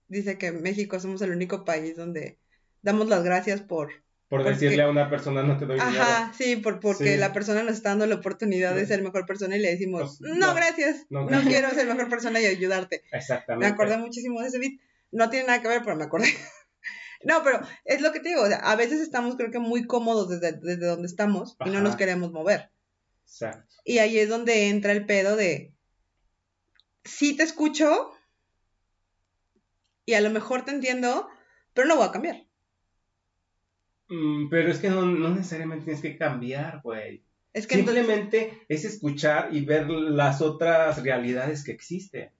dice que en México somos el único país donde damos las gracias por... Por decirle a una persona no te doy dinero. Ajá, sí, por, porque la persona nos está dando la oportunidad de ser mejor persona y le decimos, pues, no, gracias, no, quiero ser mejor persona y ayudarte. Exactamente. Me acordé muchísimo de ese beat. No tiene nada que ver, pero me acordé. No, pero es lo que te digo, o sea, a veces estamos creo que muy cómodos desde, desde donde estamos y no nos queremos mover. Exacto. Y ahí es donde entra el pedo de, sí te escucho y a lo mejor te entiendo, pero no voy a cambiar. Mm, pero es que no, necesariamente tienes que cambiar, güey. Es que Simplemente es escuchar y ver las otras realidades que existen.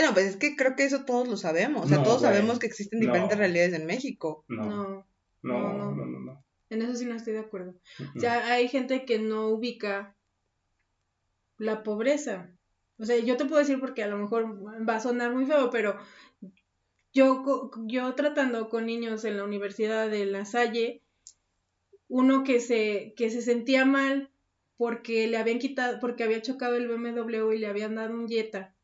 No, pues es que creo que eso todos lo sabemos. O sea, todos sabemos que existen diferentes realidades en México. No. No. No, no. no. En eso sí no estoy de acuerdo. O sea, hay gente que no ubica la pobreza. O sea, yo te puedo decir porque a lo mejor va a sonar muy feo, pero yo, yo tratando con niños en la Universidad de La Salle, uno que se, que se sentía mal porque le habían quitado, porque había chocado el BMW y le habían dado un Jetta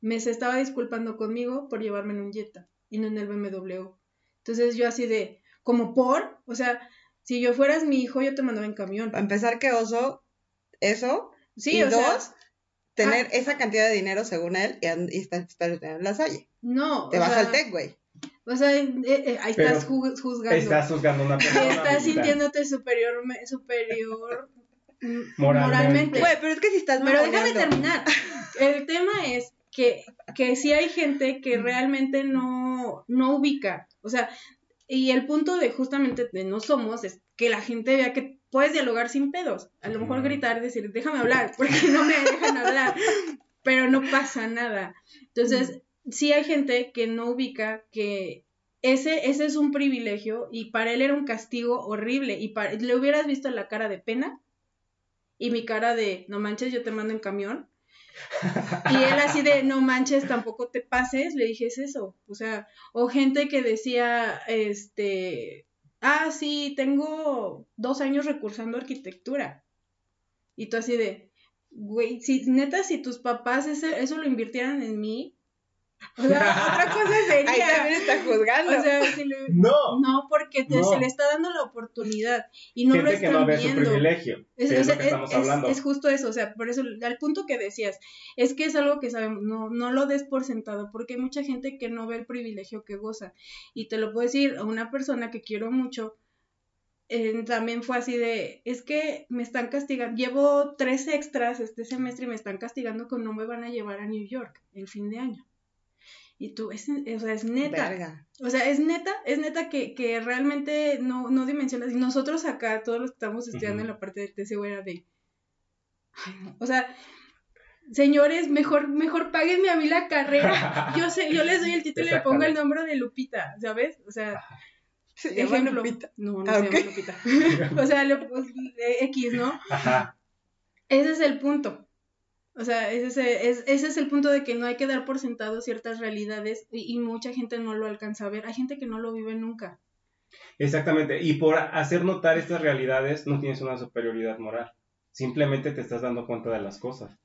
me se estaba disculpando conmigo por llevarme en un Jetta y no en el BMW. Entonces yo así de, como por, o sea, si yo fueras mi hijo, yo te mandaba en camión. Para empezar, que oso, eso. Sí, y dos, tener ah. esa cantidad de dinero según él y, estar, en la salle. No. Te vas al tech, güey. O sea, eh, eh, ahí estás juzgando. Estás juzgando una persona. Estás sintiéndote superior, superior moralmente. Güey, pero es que si estás Pero déjame terminar. El tema es que, que sí hay gente que realmente no, no ubica. O sea, y el punto de justamente de no somos es que la gente vea que puedes dialogar sin pedos. A lo mejor gritar, decir, déjame hablar, porque no me dejan hablar, pero no pasa nada. Entonces, sí hay gente que no ubica que ese, ese es un privilegio y para él era un castigo horrible y para, le hubieras visto la cara de pena y mi cara de, no manches, yo te mando en camión y él así de, no manches, tampoco te pases, le dije, es eso. O sea, o gente que decía, este, ah, sí, tengo dos años recursando arquitectura. Y tú así de, güey, si neta, si tus papás eso lo invirtieran en mí, o sea, otra cosa sería. Ahí también está juzgando. O sea, si le... no. No, porque se le está dando la oportunidad y no lo están que no ve viendo. Su privilegio. Es, es, es, justo eso, o sea, por eso, al punto que decías, es que es algo que sabemos, no, no lo des por sentado, porque hay mucha gente que no ve el privilegio que goza. Y te lo puedo decir a una persona que quiero mucho, eh, también fue así de, es que me están castigando, llevo tres extras este semestre y me están castigando con no me van a llevar a New York el fin de año. Y tú, es, o sea, es neta. O sea, es neta, es neta que, que realmente no, no dimensionas. Y nosotros acá, todos los que estamos estudiando en la parte de TCU era de... O sea, señores, mejor, mejor páguenme a mí la carrera. Yo sé, yo les doy el título y le pongo el nombre de Lupita, ¿sabes? O sea, ¿Se llama Lupita? No, no ah, se llama Lupita. o sea, le, pues, X, ¿no? Ajá. Ese es el punto. O sea, ese, es, ese es el punto de que no hay que dar por sentado ciertas realidades y, mucha gente no lo alcanza a ver. Hay gente que no lo vive nunca. Exactamente. Y por hacer notar estas realidades no tienes una superioridad moral. Simplemente te estás dando cuenta de las cosas.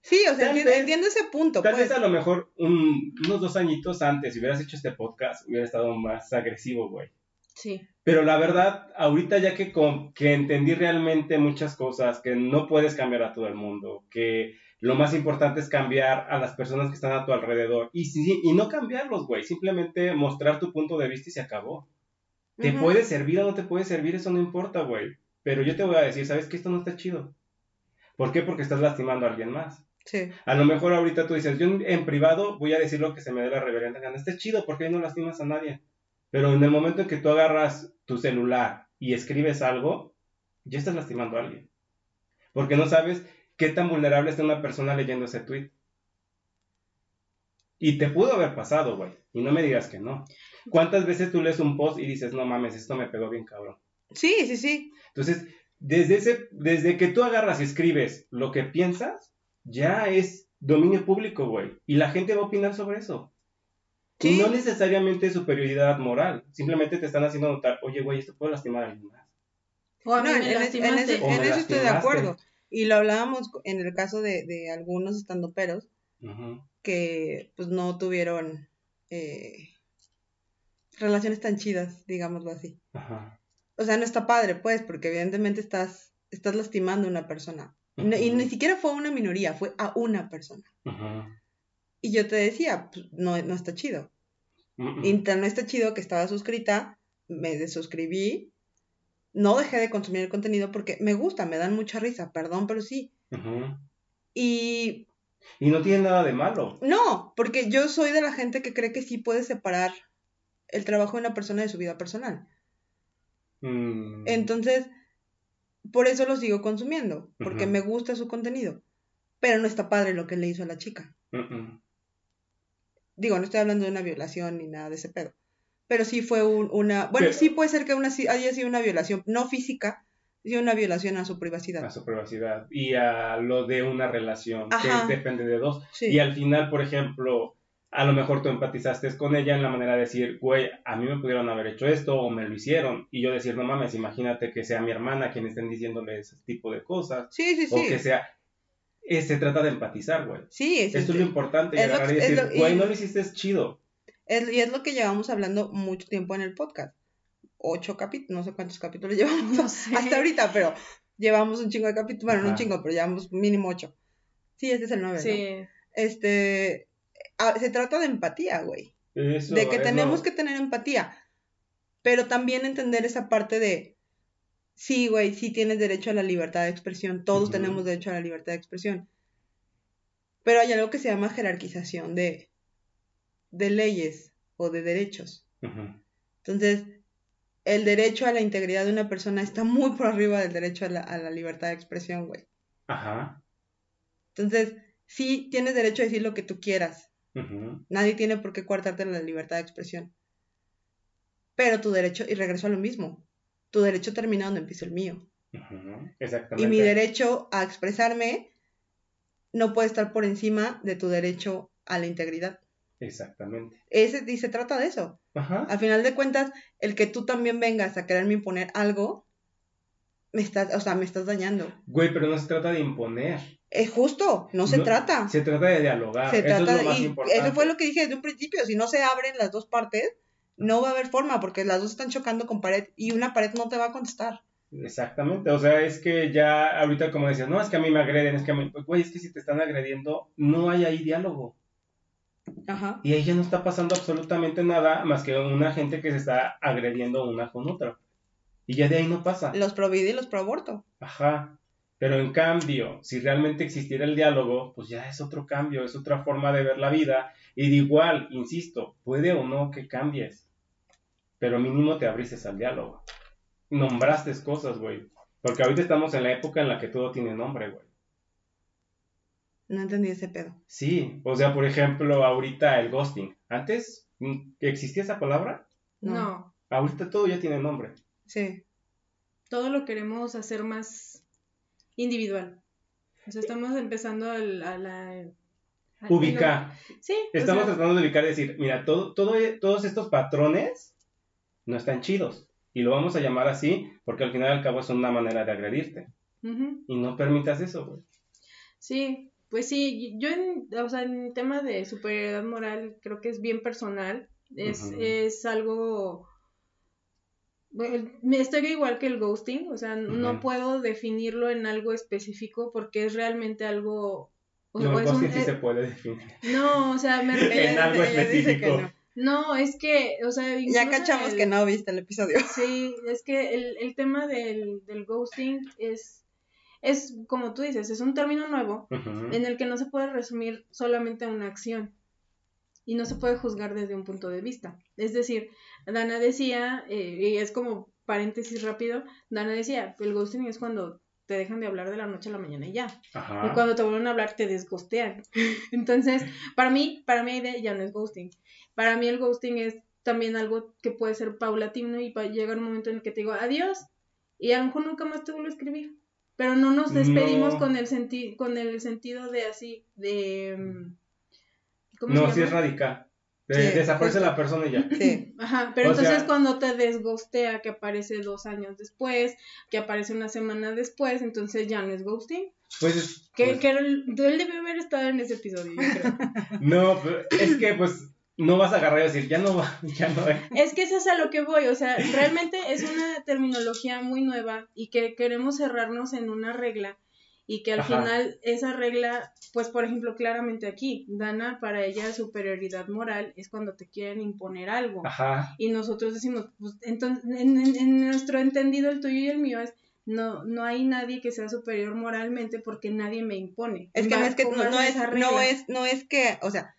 Sí, o sea, entiendo, ese punto. Tal vez pues. a lo mejor unos dos añitos antes, si hubieras hecho este podcast, hubiera estado más agresivo, güey. Sí. Pero la verdad, ahorita ya que, que entendí realmente muchas cosas, que no puedes cambiar a todo el mundo, que lo más importante es cambiar a las personas que están a tu alrededor y, y no cambiarlos, güey, simplemente mostrar tu punto de vista y se acabó. Te puede servir o no te puede servir, eso no importa, güey. Pero yo te voy a decir, ¿sabes que esto no está chido? ¿Por qué? Porque estás lastimando a alguien más. Sí. A lo mejor ahorita tú dices, yo en privado voy a decir lo que se me dé la reverenda gana. Está chido porque ahí no lastimas a nadie. Pero en el momento en que tú agarras tu celular y escribes algo, ya estás lastimando a alguien. Porque no sabes qué tan vulnerable está una persona leyendo ese tweet. Y te pudo haber pasado, güey. Y no me digas que no. ¿Cuántas veces tú lees un post y dices, no mames, esto me pegó bien cabrón? Sí, sí, sí. Entonces, desde, ese, desde que tú agarras y escribes lo que piensas, ya es dominio público, güey. Y la gente va a opinar sobre eso. Y no necesariamente superioridad moral, simplemente te están haciendo notar, oye, güey, esto puede lastimar a alguien más. O no, en, en, eso estoy de acuerdo. Y lo hablábamos en el caso de, de algunos estandoperos que pues no tuvieron eh, relaciones tan chidas, digámoslo así. Ajá. O sea, no está padre, pues, porque evidentemente estás, estás lastimando a una persona. y, ni siquiera fue a una minoría, fue a una persona. Y yo te decía, pues, no, no está chido. Y no está chido que estaba suscrita, me desuscribí, no dejé de consumir el contenido porque me gusta, me dan mucha risa, perdón, pero sí. Y... Y no tiene nada de malo. No, porque yo soy de la gente que cree que sí puede separar el trabajo de una persona de su vida personal. Mm. Entonces, por eso lo sigo consumiendo, porque me gusta su contenido. Pero no está padre lo que le hizo a la chica. Digo, no estoy hablando de una violación ni nada de ese pedo. Pero sí fue una... Bueno, sí puede ser que una, haya sido una violación, no física, sino una violación a su privacidad. A su privacidad. Y a lo de una relación, que depende de dos. Y al final, por ejemplo, a lo mejor tú empatizaste con ella en la manera de decir, güey, a mí me pudieron haber hecho esto o me lo hicieron. Y yo decir, no mames, imagínate que sea mi hermana quien estén diciéndole ese tipo de cosas. Sí, sí, sí. O que sea... Eh, se trata de empatizar, güey. Sí, Esto es lo importante, es y decir, güey, no lo hiciste, es chido. y es lo que llevamos hablando mucho tiempo en el podcast. Ocho capítulos, no sé cuántos capítulos llevamos hasta ahorita, pero llevamos un chingo de capítulos, bueno, no un chingo, pero llevamos mínimo ocho. Sí, este es el nueve, sí. Este, se trata de empatía, güey. de que tenemos que tener empatía. Pero también entender esa parte de, sí, güey, sí tienes derecho a la libertad de expresión. Todos tenemos derecho a la libertad de expresión. Pero hay algo que se llama jerarquización de, de leyes o de derechos. Entonces, el derecho a la integridad de una persona está muy por arriba del derecho a la, a la libertad de expresión, güey. Ajá. Entonces, sí tienes derecho a decir lo que tú quieras, Nadie tiene por qué coartarte la libertad de expresión. Pero tu derecho, y regreso a lo mismo, tu derecho termina donde empieza el mío. Exactamente. Y mi derecho a expresarme no puede estar por encima de tu derecho a la integridad. Exactamente. Ese, y se trata de eso. Ajá. Al final de cuentas, el que tú también vengas a quererme imponer algo, me estás, o sea, me estás dañando. Güey, pero no se trata de imponer. Es justo, no se trata. Se trata de dialogar. Se eso trata es lo Eso fue lo que dije desde un principio. Si no se abren las dos partes, no va a haber forma, porque las dos están chocando con pared y una pared no te va a contestar. Exactamente, o sea, es que ya ahorita como decías, no, es que a mí me agreden, es que a mí, güey, es que si te están agrediendo, no hay ahí diálogo. Ajá. Y ahí ya no está pasando absolutamente nada más que una gente que se está agrediendo una con otra. Y ya de ahí no pasa. Los pro vida y los pro aborto. Ajá. Pero en cambio, si realmente existiera el diálogo, pues ya es otro cambio, es otra forma de ver la vida. Y de igual, insisto, puede o no que cambies, pero mínimo te abrises al diálogo. Nombraste cosas, güey. Porque ahorita estamos en la época en la que todo tiene nombre, güey. No entendí ese pedo. Sí, o sea, por ejemplo, ahorita el ghosting. Antes, ¿existía esa palabra? No. Ahorita todo ya tiene nombre. Sí. Todo lo queremos hacer más individual. O sea, estamos empezando a la... ubicar. Sí. Estamos tratando de ubicar y decir, mira, todo, todo, todos estos patrones no están chidos. Y lo vamos a llamar así porque al final y al cabo es una manera de agredirte. Y no permitas eso, güey. Sí, pues sí, yo en, o sea, en tema de superioridad moral creo que es bien personal. Es, es algo me estoy igual que el ghosting, o sea, no puedo definirlo en algo específico porque es realmente algo... no, es sí se puede definir. No, o sea, me En algo específico. No. es que, o sea... Ya cachamos que no viste el episodio. Sí, es que el, el tema del, del ghosting es es como tú dices, es un término nuevo en el que no se puede resumir solamente a una acción y no se puede juzgar desde un punto de vista. Es decir, Dana decía, eh, y es como paréntesis rápido, Dana decía, el ghosting es cuando te dejan de hablar de la noche a la mañana y ya. Y cuando te vuelven a hablar te desgostean. Entonces, para mí, para mí ya no es ghosting. Para mí el ghosting es también algo que puede ser paulatino y para llegar un momento en el que te digo adiós y a lo mejor nunca más te vuelvo a escribir. Pero no nos despedimos con el senti con el sentido de así, de... Mm, no, si es radical. Desaparece la persona y ya. Sí. Ajá, pero entonces cuando te desgostea, que aparece dos años después, que aparece una semana después, entonces ya no es ghosting. Pues. Que, pues que él, debió haber estado en ese episodio, yo creo. no, es que pues no vas a agarrar y decir, ya no va, ya no es. Es que eso es a lo que voy, o sea, realmente es una terminología muy nueva y que queremos cerrarnos en una regla y que al final esa regla, pues por ejemplo, claramente aquí, Dana, para ella superioridad moral es cuando te quieren imponer algo. Ajá. Y nosotros decimos, pues entonces, en, nuestro entendido, el tuyo y el mío es, no, no hay nadie que sea superior moralmente porque nadie me impone. Es que no es que no, es, no es, no es que, o sea,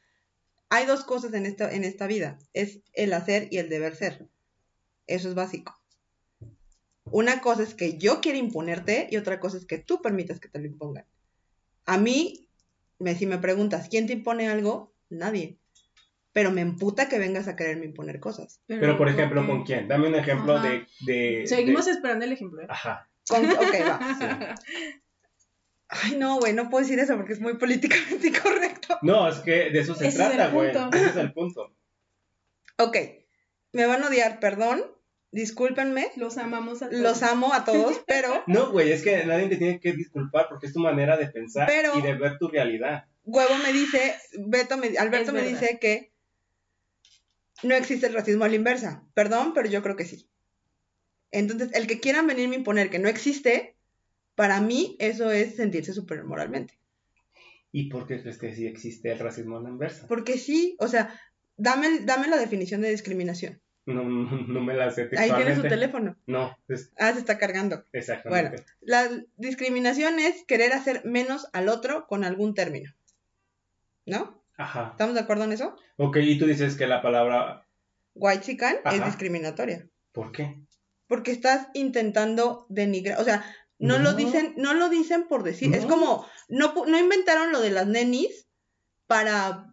hay dos cosas en esta, en esta vida, es el hacer y el deber ser. Eso es básico. Una cosa es que yo quiera imponerte y otra cosa es que tú permitas que te lo impongan. A mí, me, si me preguntas, ¿quién te impone algo? Nadie. Pero me emputa que vengas a quererme imponer cosas. Pero, por ejemplo, ¿con quién? Dame un ejemplo de, Seguimos esperando el ejemplo. ¿eh? Ajá. ok, va. Ay, no, güey, no puedo decir eso porque es muy políticamente incorrecto. No, es que de eso se trata, güey. Ese es el punto. Ok, me van a odiar, perdón, discúlpenme. Los amamos a todos. Los amo a todos, pero... No, güey, es que nadie te tiene que disculpar porque es tu manera de pensar y de ver tu realidad. Huevo me dice, Beto me, Alberto me dice que no existe el racismo a la inversa. Perdón, pero yo creo que sí. Entonces, el que quieran venirme a imponer que no existe, para mí eso es sentirse superior moralmente. ¿Y por qué crees que sí existe el racismo a la inversa? Porque sí, o sea, dame, dame la definición de discriminación. No, no, me la sé Ahí tiene su teléfono. No. Ah, se está cargando. Exactamente. Bueno, la discriminación es querer hacer menos al otro con algún término. ¿No? Ajá. ¿Estamos de acuerdo en eso? Ok, y tú dices que la palabra... White chican es discriminatoria. ¿Por qué? Porque estás intentando denigrar, o sea, no, lo dicen, no lo dicen por decir, es como, no, no inventaron lo de las nenis para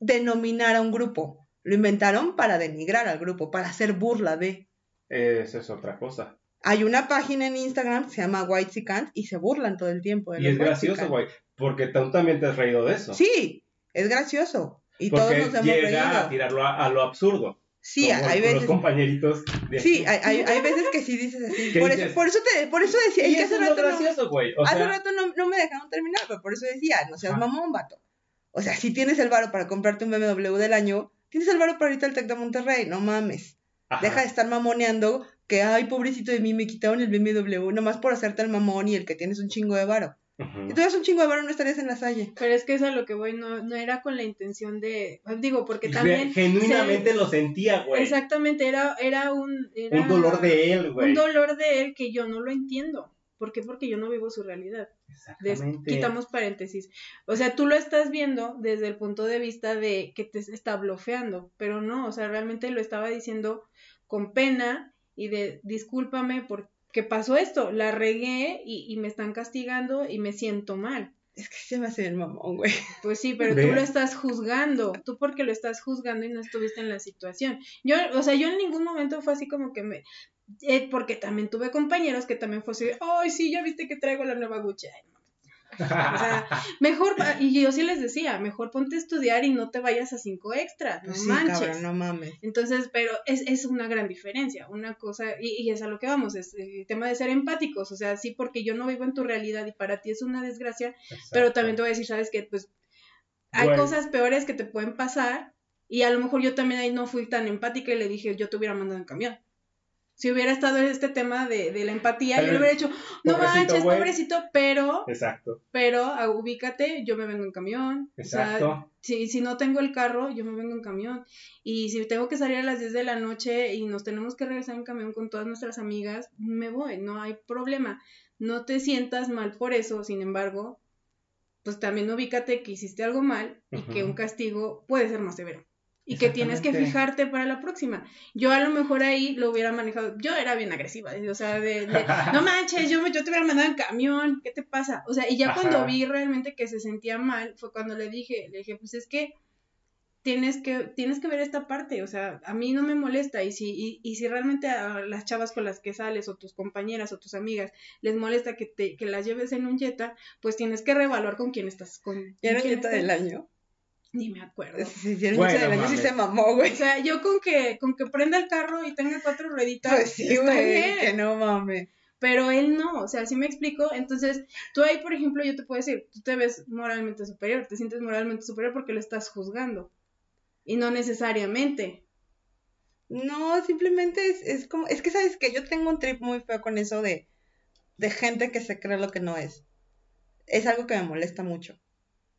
denominar a un grupo. Lo inventaron para denigrar al grupo, para hacer burla de. Esa es otra cosa. Hay una página en Instagram que se llama White Cant y se burlan todo el tiempo. De y es gracioso, güey, porque tú también te has reído de eso. Sí, es gracioso. Y todos nos hemos llega a tirarlo a, lo absurdo. Sí, hay veces. Los compañeritos. Sí, hay, hay, veces que sí dices así. Por eso, por eso, te, por eso decía. es que hace rato, gracioso, no, hace rato no, me dejaron terminar, pero por eso decía, no seas mamón, vato. O sea, si tienes el varo para comprarte un BMW del año, Tienes el varo para ahorita el Tec de Monterrey, no mames. Deja de estar mamoneando que, ay, pobrecito de mí, me quitaron el BMW, nomás por hacerte el mamón y el que tienes un chingo de varo. Si tuvieras un chingo de varo, no estarías en la salle. Pero es que es a lo que voy, no, no era con la intención de. Digo, porque también. Genuinamente lo sentía, güey. Exactamente, era, era un. un dolor de él, güey. Un dolor de él que yo no lo entiendo. ¿Por qué? Porque yo no vivo su realidad. Exactamente. quitamos paréntesis. O sea, tú lo estás viendo desde el punto de vista de que te está bloqueando, pero no, o sea, realmente lo estaba diciendo con pena y de discúlpame porque pasó esto, la regué y, y me están castigando y me siento mal. Es que se me hace el mamón, güey. Pues sí, pero tú lo estás juzgando. Tú porque lo estás juzgando y no estuviste en la situación. Yo, o sea, yo en ningún momento fue así como que me, eh, porque también tuve compañeros que también fue así, ay, sí, ya viste que traigo la nueva Gucci. o sea, mejor, y yo sí les decía, mejor ponte a estudiar y no te vayas a cinco extras, no manches. no mames. Entonces, pero es, es una gran diferencia, una cosa, y, y, es a lo que vamos, es el tema de ser empáticos, o sea, sí, porque yo no vivo en tu realidad y para ti es una desgracia, pero también te voy a decir, sabes que, pues, hay cosas peores que te pueden pasar, y a lo mejor yo también ahí no fui tan empática y le dije, yo te hubiera mandado en camión si hubiera estado este tema de, de la empatía, yo le hubiera dicho, no manches, pobrecito, pero, Exacto. pero ah, ubícate, yo me vengo en camión. Exacto. si, si no tengo el carro, yo me vengo en camión. Y si tengo que salir a las 10 de la noche y nos tenemos que regresar en camión con todas nuestras amigas, me voy, no hay problema. No te sientas mal por eso, sin embargo, pues también ubícate que hiciste algo mal y que un castigo puede ser más severo y que tienes que fijarte para la próxima. Yo a lo mejor ahí lo hubiera manejado, yo era bien agresiva, o sea, de, no manches, yo, yo te hubiera mandado en camión, ¿qué te pasa? O sea, y ya cuando vi realmente que se sentía mal, fue cuando le dije, le dije, pues es que tienes que, tienes que ver esta parte, o sea, a mí no me molesta, y si, y, y si realmente a las chavas con las que sales, o tus compañeras, o tus amigas, les molesta que te, que las lleves en un Jetta, pues tienes que reevaluar con quién estás, con... ¿Era Jetta del año? Ni me acuerdo. Sí, sí, bueno, sí se mamó, güey. O sea, yo con que, con que prenda el carro y tenga cuatro rueditas. Pues sí, güey, que no mames. Pero él no, o sea, ¿sí me explico? Entonces, tú ahí, por ejemplo, yo te puedo decir, tú te ves moralmente superior, te sientes moralmente superior porque lo estás juzgando. Y no necesariamente. No, simplemente es, es como, es que sabes que yo tengo un trip muy feo con eso de, de gente que se cree lo que no es. Es algo que me molesta mucho.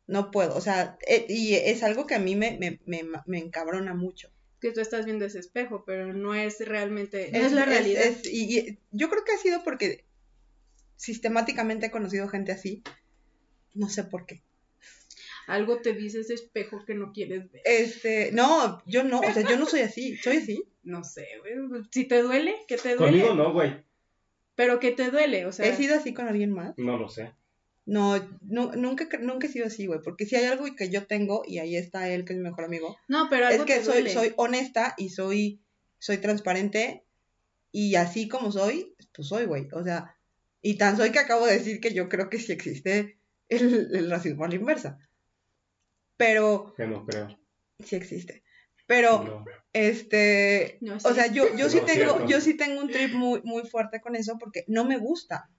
No puedo, o sea, eh, y es algo que a mí me, me, me, me encabrona mucho que tú estás viendo ese espejo, pero no es realmente, no es, la realidad. y, yo creo que ha sido porque sistemáticamente he conocido gente así, no sé por qué. Algo te dice ese espejo que no quieres ver. Este, no, yo no, o sea, yo no soy así, soy así. No sé, güey, si te duele, que te duele. Conmigo no, güey. Pero que te duele, o sea. ¿He sido así con alguien más? No lo sé. No, nunca, nunca he sido así, güey, porque si hay algo que yo tengo, y ahí está él, que es mi mejor amigo, no, pero es que soy, soy honesta y soy, soy transparente, y así como soy, pues soy, güey, o sea, y tan soy que acabo de decir que yo creo que sí existe el, racismo a la inversa, pero... Que no creo. Sí existe, pero, este, o sea, yo, yo sí tengo, yo sí tengo un trip muy, muy fuerte con eso, porque no me gusta,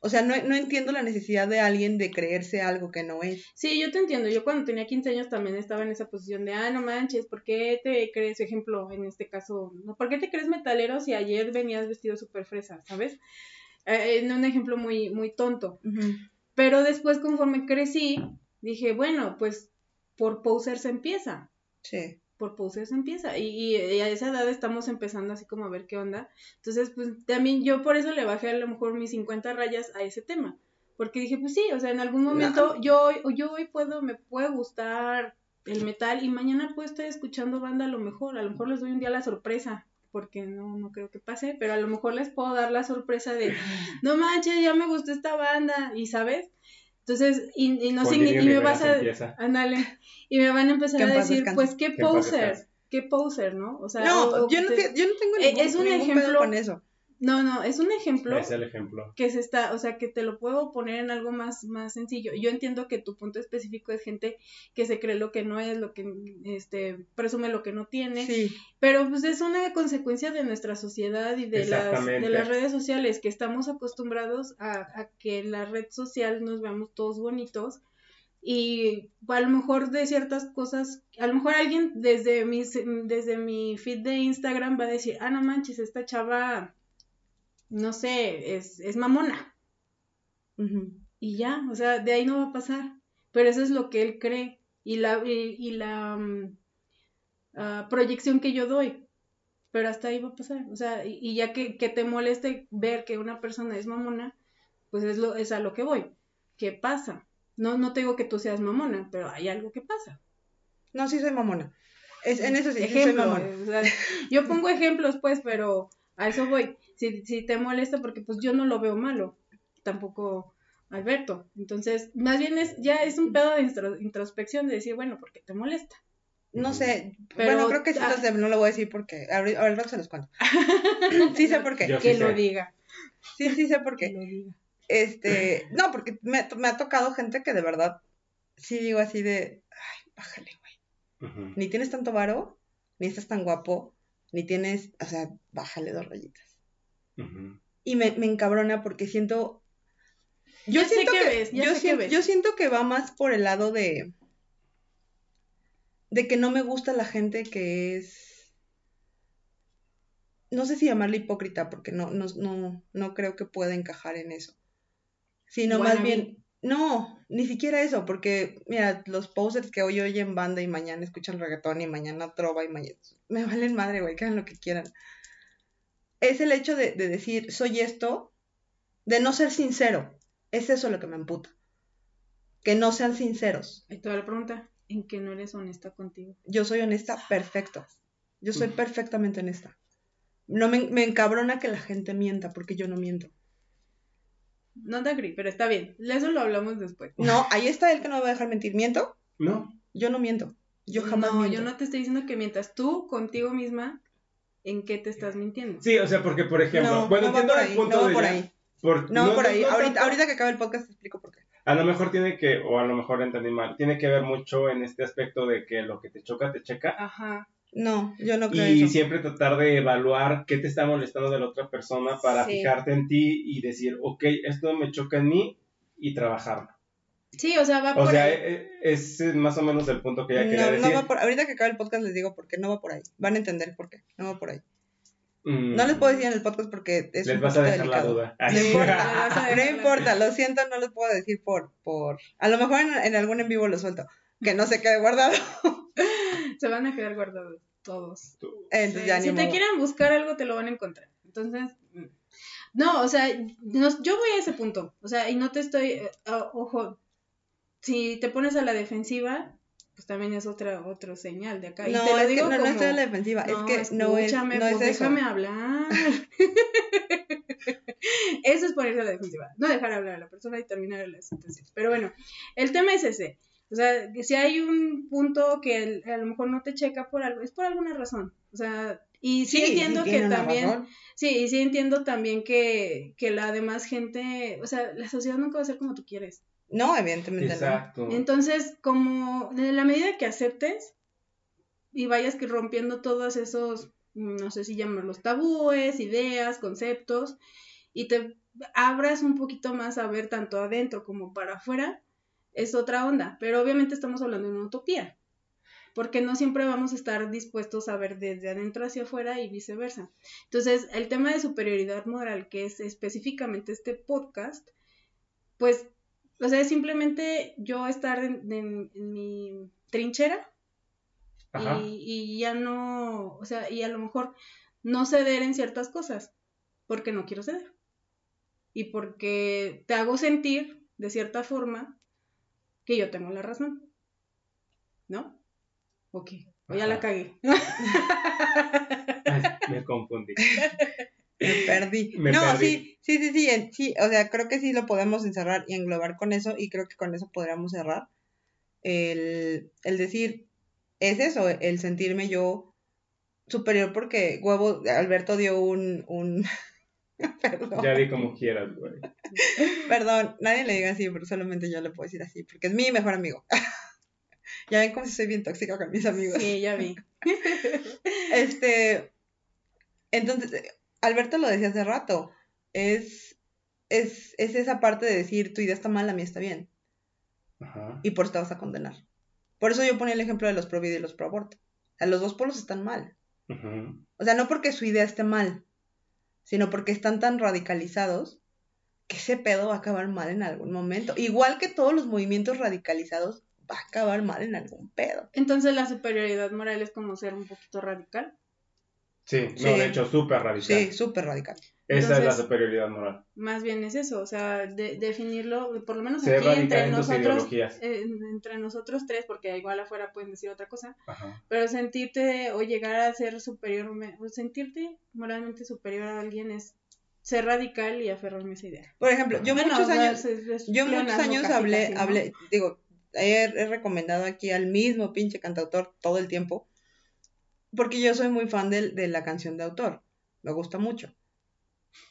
o sea, no, no, entiendo la necesidad de alguien de creerse algo que no es. Sí, yo te entiendo. Yo cuando tenía 15 años también estaba en esa posición de, ah, no manches, ¿por qué te crees, ejemplo, en este caso, ¿no? ¿por qué te crees metalero si ayer venías vestido súper fresa, ¿sabes? Eh, en un ejemplo muy, muy tonto. Pero después, conforme crecí, dije, bueno, pues por poser se empieza. Sí por se empieza. Y, y, a esa edad estamos empezando así como a ver qué onda. Entonces, pues también yo por eso le bajé a lo mejor mis 50 rayas a ese tema. Porque dije, pues sí, o sea, en algún momento yo, yo hoy puedo, me puede gustar el metal y mañana puedo estar escuchando banda a lo mejor. A lo mejor les doy un día la sorpresa, porque no, no creo que pase, pero a lo mejor les puedo dar la sorpresa de, no manches, ya me gustó esta banda, y sabes, entonces, y, no sé, y me vas a, ándale, y me van a empezar a decir, pues, qué poser, qué poser, ¿no? O sea, no, yo, no yo no tengo eh, ningún, es un ejemplo con eso. No, no, es un ejemplo. Es el ejemplo. Que se está, o sea, que te lo puedo poner en algo más, más sencillo. Yo entiendo que tu punto específico es gente que se cree lo que no es, lo que, este, presume lo que no tiene. Sí. Pero pues es una consecuencia de nuestra sociedad y de las, de las redes sociales, que estamos acostumbrados a, a que en la red social nos veamos todos bonitos y a lo mejor de ciertas cosas, a lo mejor alguien desde mis, desde mi feed de Instagram va a decir, ah, no manches, esta chava no sé, es, es mamona. Y ya, o sea, de ahí no va a pasar. Pero eso es lo que él cree y la, y, la ah, proyección que yo doy. Pero hasta ahí va a pasar. O sea, y, ya que, que, te moleste ver que una persona es mamona, pues es, lo, es a lo que voy. ¿Qué pasa? No, no te digo que tú seas mamona, pero hay algo que pasa. No, sí soy mamona. Es, en eso sí, soy mamona. yo pongo ejemplos, pues, pero a eso voy. Si, si te molesta, porque pues yo no lo veo malo, tampoco Alberto. Entonces, más bien es, ya es un pedo de introspección de decir, bueno, ¿por qué te molesta? No sé, pero, bueno, creo que sí, ah, no lo voy a decir porque ahorita se los cuento. sí sé por qué. que lo diga. Sí, sí sé por qué. Que lo diga. Este, no, porque me, me, ha tocado gente que de verdad sí digo así de, ay, bájale, güey. Ni tienes tanto varo, ni estás tan guapo, ni tienes, o sea, bájale dos rayitas. Y me, me, encabrona porque siento... Yo siento que, yo, siento, yo siento que va más por el lado de... De que no me gusta la gente que es... No sé si llamarle hipócrita, porque no, no, no, no creo que pueda encajar en eso. Sino más bien, no, ni siquiera eso, porque, mira, los posers que hoy oyen banda y mañana escuchan reggaetón y mañana trova y mañana... Me valen madre, güey, que hagan lo que quieran. Es el hecho de, decir, soy esto, de no ser sincero. Es eso lo que me emputa. Que no sean sinceros. Y toda la pregunta, ¿en qué no eres honesta contigo? Yo soy honesta, perfecto. Yo soy perfectamente honesta. No me, me encabrona que la gente mienta, porque yo no miento. No te agree, pero está bien. Eso lo hablamos después. No, ahí está él que no me va a dejar mentir. ¿Miento? No. Yo no miento. Yo jamás no, miento. yo no te estoy diciendo que mientas tú contigo misma. ¿En qué te estás mintiendo? Sí, o sea, porque, por ejemplo, no, bueno, no va por ahí, no va por ahí. no, por ahí. ahorita, ahorita que acabe el podcast te explico por qué. A lo mejor tiene que, o a lo mejor entendí mal, tiene que ver mucho en este aspecto de que lo que te choca, te checa. Ajá. No, yo no creo Y eso. siempre tratar de evaluar qué te está molestando de la otra persona para Sí. fijarte en ti y decir, ok, esto me choca en mí y trabajarlo. Sí, o sea, va O por sea, ahí. e- e- ese es más o menos el punto que ya quería No, decir. no va por, ahorita que acabe el podcast les digo por qué no va por ahí. Van a entender por qué, no va por ahí. Mm, No les puedo decir en el podcast porque es Les un vas a dejar la duda. No Les vas a importa, no importa, lo siento, no les puedo decir por, por, a lo mejor en, en algún en vivo lo suelto, que no se quede guardado, Se van a quedar guardados todos. entonces Sí, ya si te modo. quieren buscar algo, te lo van a encontrar. Entonces, mm. no, o sea, no- yo voy a ese punto. O sea, y no te estoy, eh, ojo, si te pones a la defensiva, pues también es otra otro señal de acá. y No, te lo es que digo no, no como, estoy a la defensiva, no, es que no es, no es pues déjame hablar. eso es ponerse a la defensiva. No dejar hablar a la persona y terminar las situaciones. Pero bueno, el tema es ese. O sea, que si hay un punto que a lo mejor no te checa por algo, es por alguna razón. O sea, y sí, entiendo que tiene una también, sí, y sí entiendo también que, que la demás gente, o sea, la sociedad nunca va a ser como tú quieres. No, evidentemente Exacto. Entonces, como en la medida que aceptes y vayas que rompiendo todos esos, mm, no sé si llamarlos tabúes, ideas, conceptos, y te abras un poquito más a ver tanto adentro como para afuera, es otra onda. Pero obviamente estamos hablando de una utopía, porque no siempre vamos a estar dispuestos a ver desde adentro hacia afuera y viceversa. Entonces, el tema de superioridad moral, que es específicamente este podcast, pues o sea, es simplemente yo estar en, en- en mi trinchera y, y ya no, o sea, y a lo mejor no ceder en ciertas cosas, porque no quiero ceder. Y porque te hago sentir, de cierta forma, que yo tengo la razón. ¿No? Ok, o ya la cagué. Me confundí. Me perdí. Me no, perdí. sí, sí, sí, sí, sí, o sea, creo que sí lo podemos encerrar y englobar con eso y creo que con eso podríamos cerrar. El, el decir, es eso, el sentirme yo superior porque, huevo, Alberto dio un, un, perdón, Ya di como quieras, güey. perdón, nadie le diga así, pero solamente yo le puedo decir así, porque es mi mejor amigo. ya ven cómo si soy bien tóxica con mis amigos. Sí, ya vi. Este, entonces, Alberto lo decía hace rato, es, es, es esa parte de decir, tu idea está mal, la mía está bien, Ajá. y por eso te vas a condenar. Por eso yo ponía el ejemplo de los pro vida y los pro aborto. O sea, los dos polos están mal. Ujú. O sea, no porque su idea esté mal, sino porque están tan radicalizados que ese pedo va a acabar mal en algún momento. Igual que todos los movimientos radicalizados, va a acabar mal en algún pedo. Entonces la superioridad moral es como ser un poquito radical. Sí, no, Sí. de hecho, súper radical. Sí, súper radical. Esa es la superioridad moral. Más bien es eso, o sea, de- definirlo, por lo menos Ser aquí entre en nosotros, eh, entre nosotros tres, porque igual afuera pueden decir otra cosa, Ajá. pero sentirte o llegar a ser superior, o sentirte moralmente superior a alguien es ser radical y aferrarme a esa idea. Por ejemplo, yo Bueno, muchos años... es- es Yo muchos años casi, hablé, ¿no? hablé, digo, he, he recomendado aquí al mismo pinche cantautor todo el tiempo, porque yo soy muy fan del- de, la canción de autor, me gusta mucho.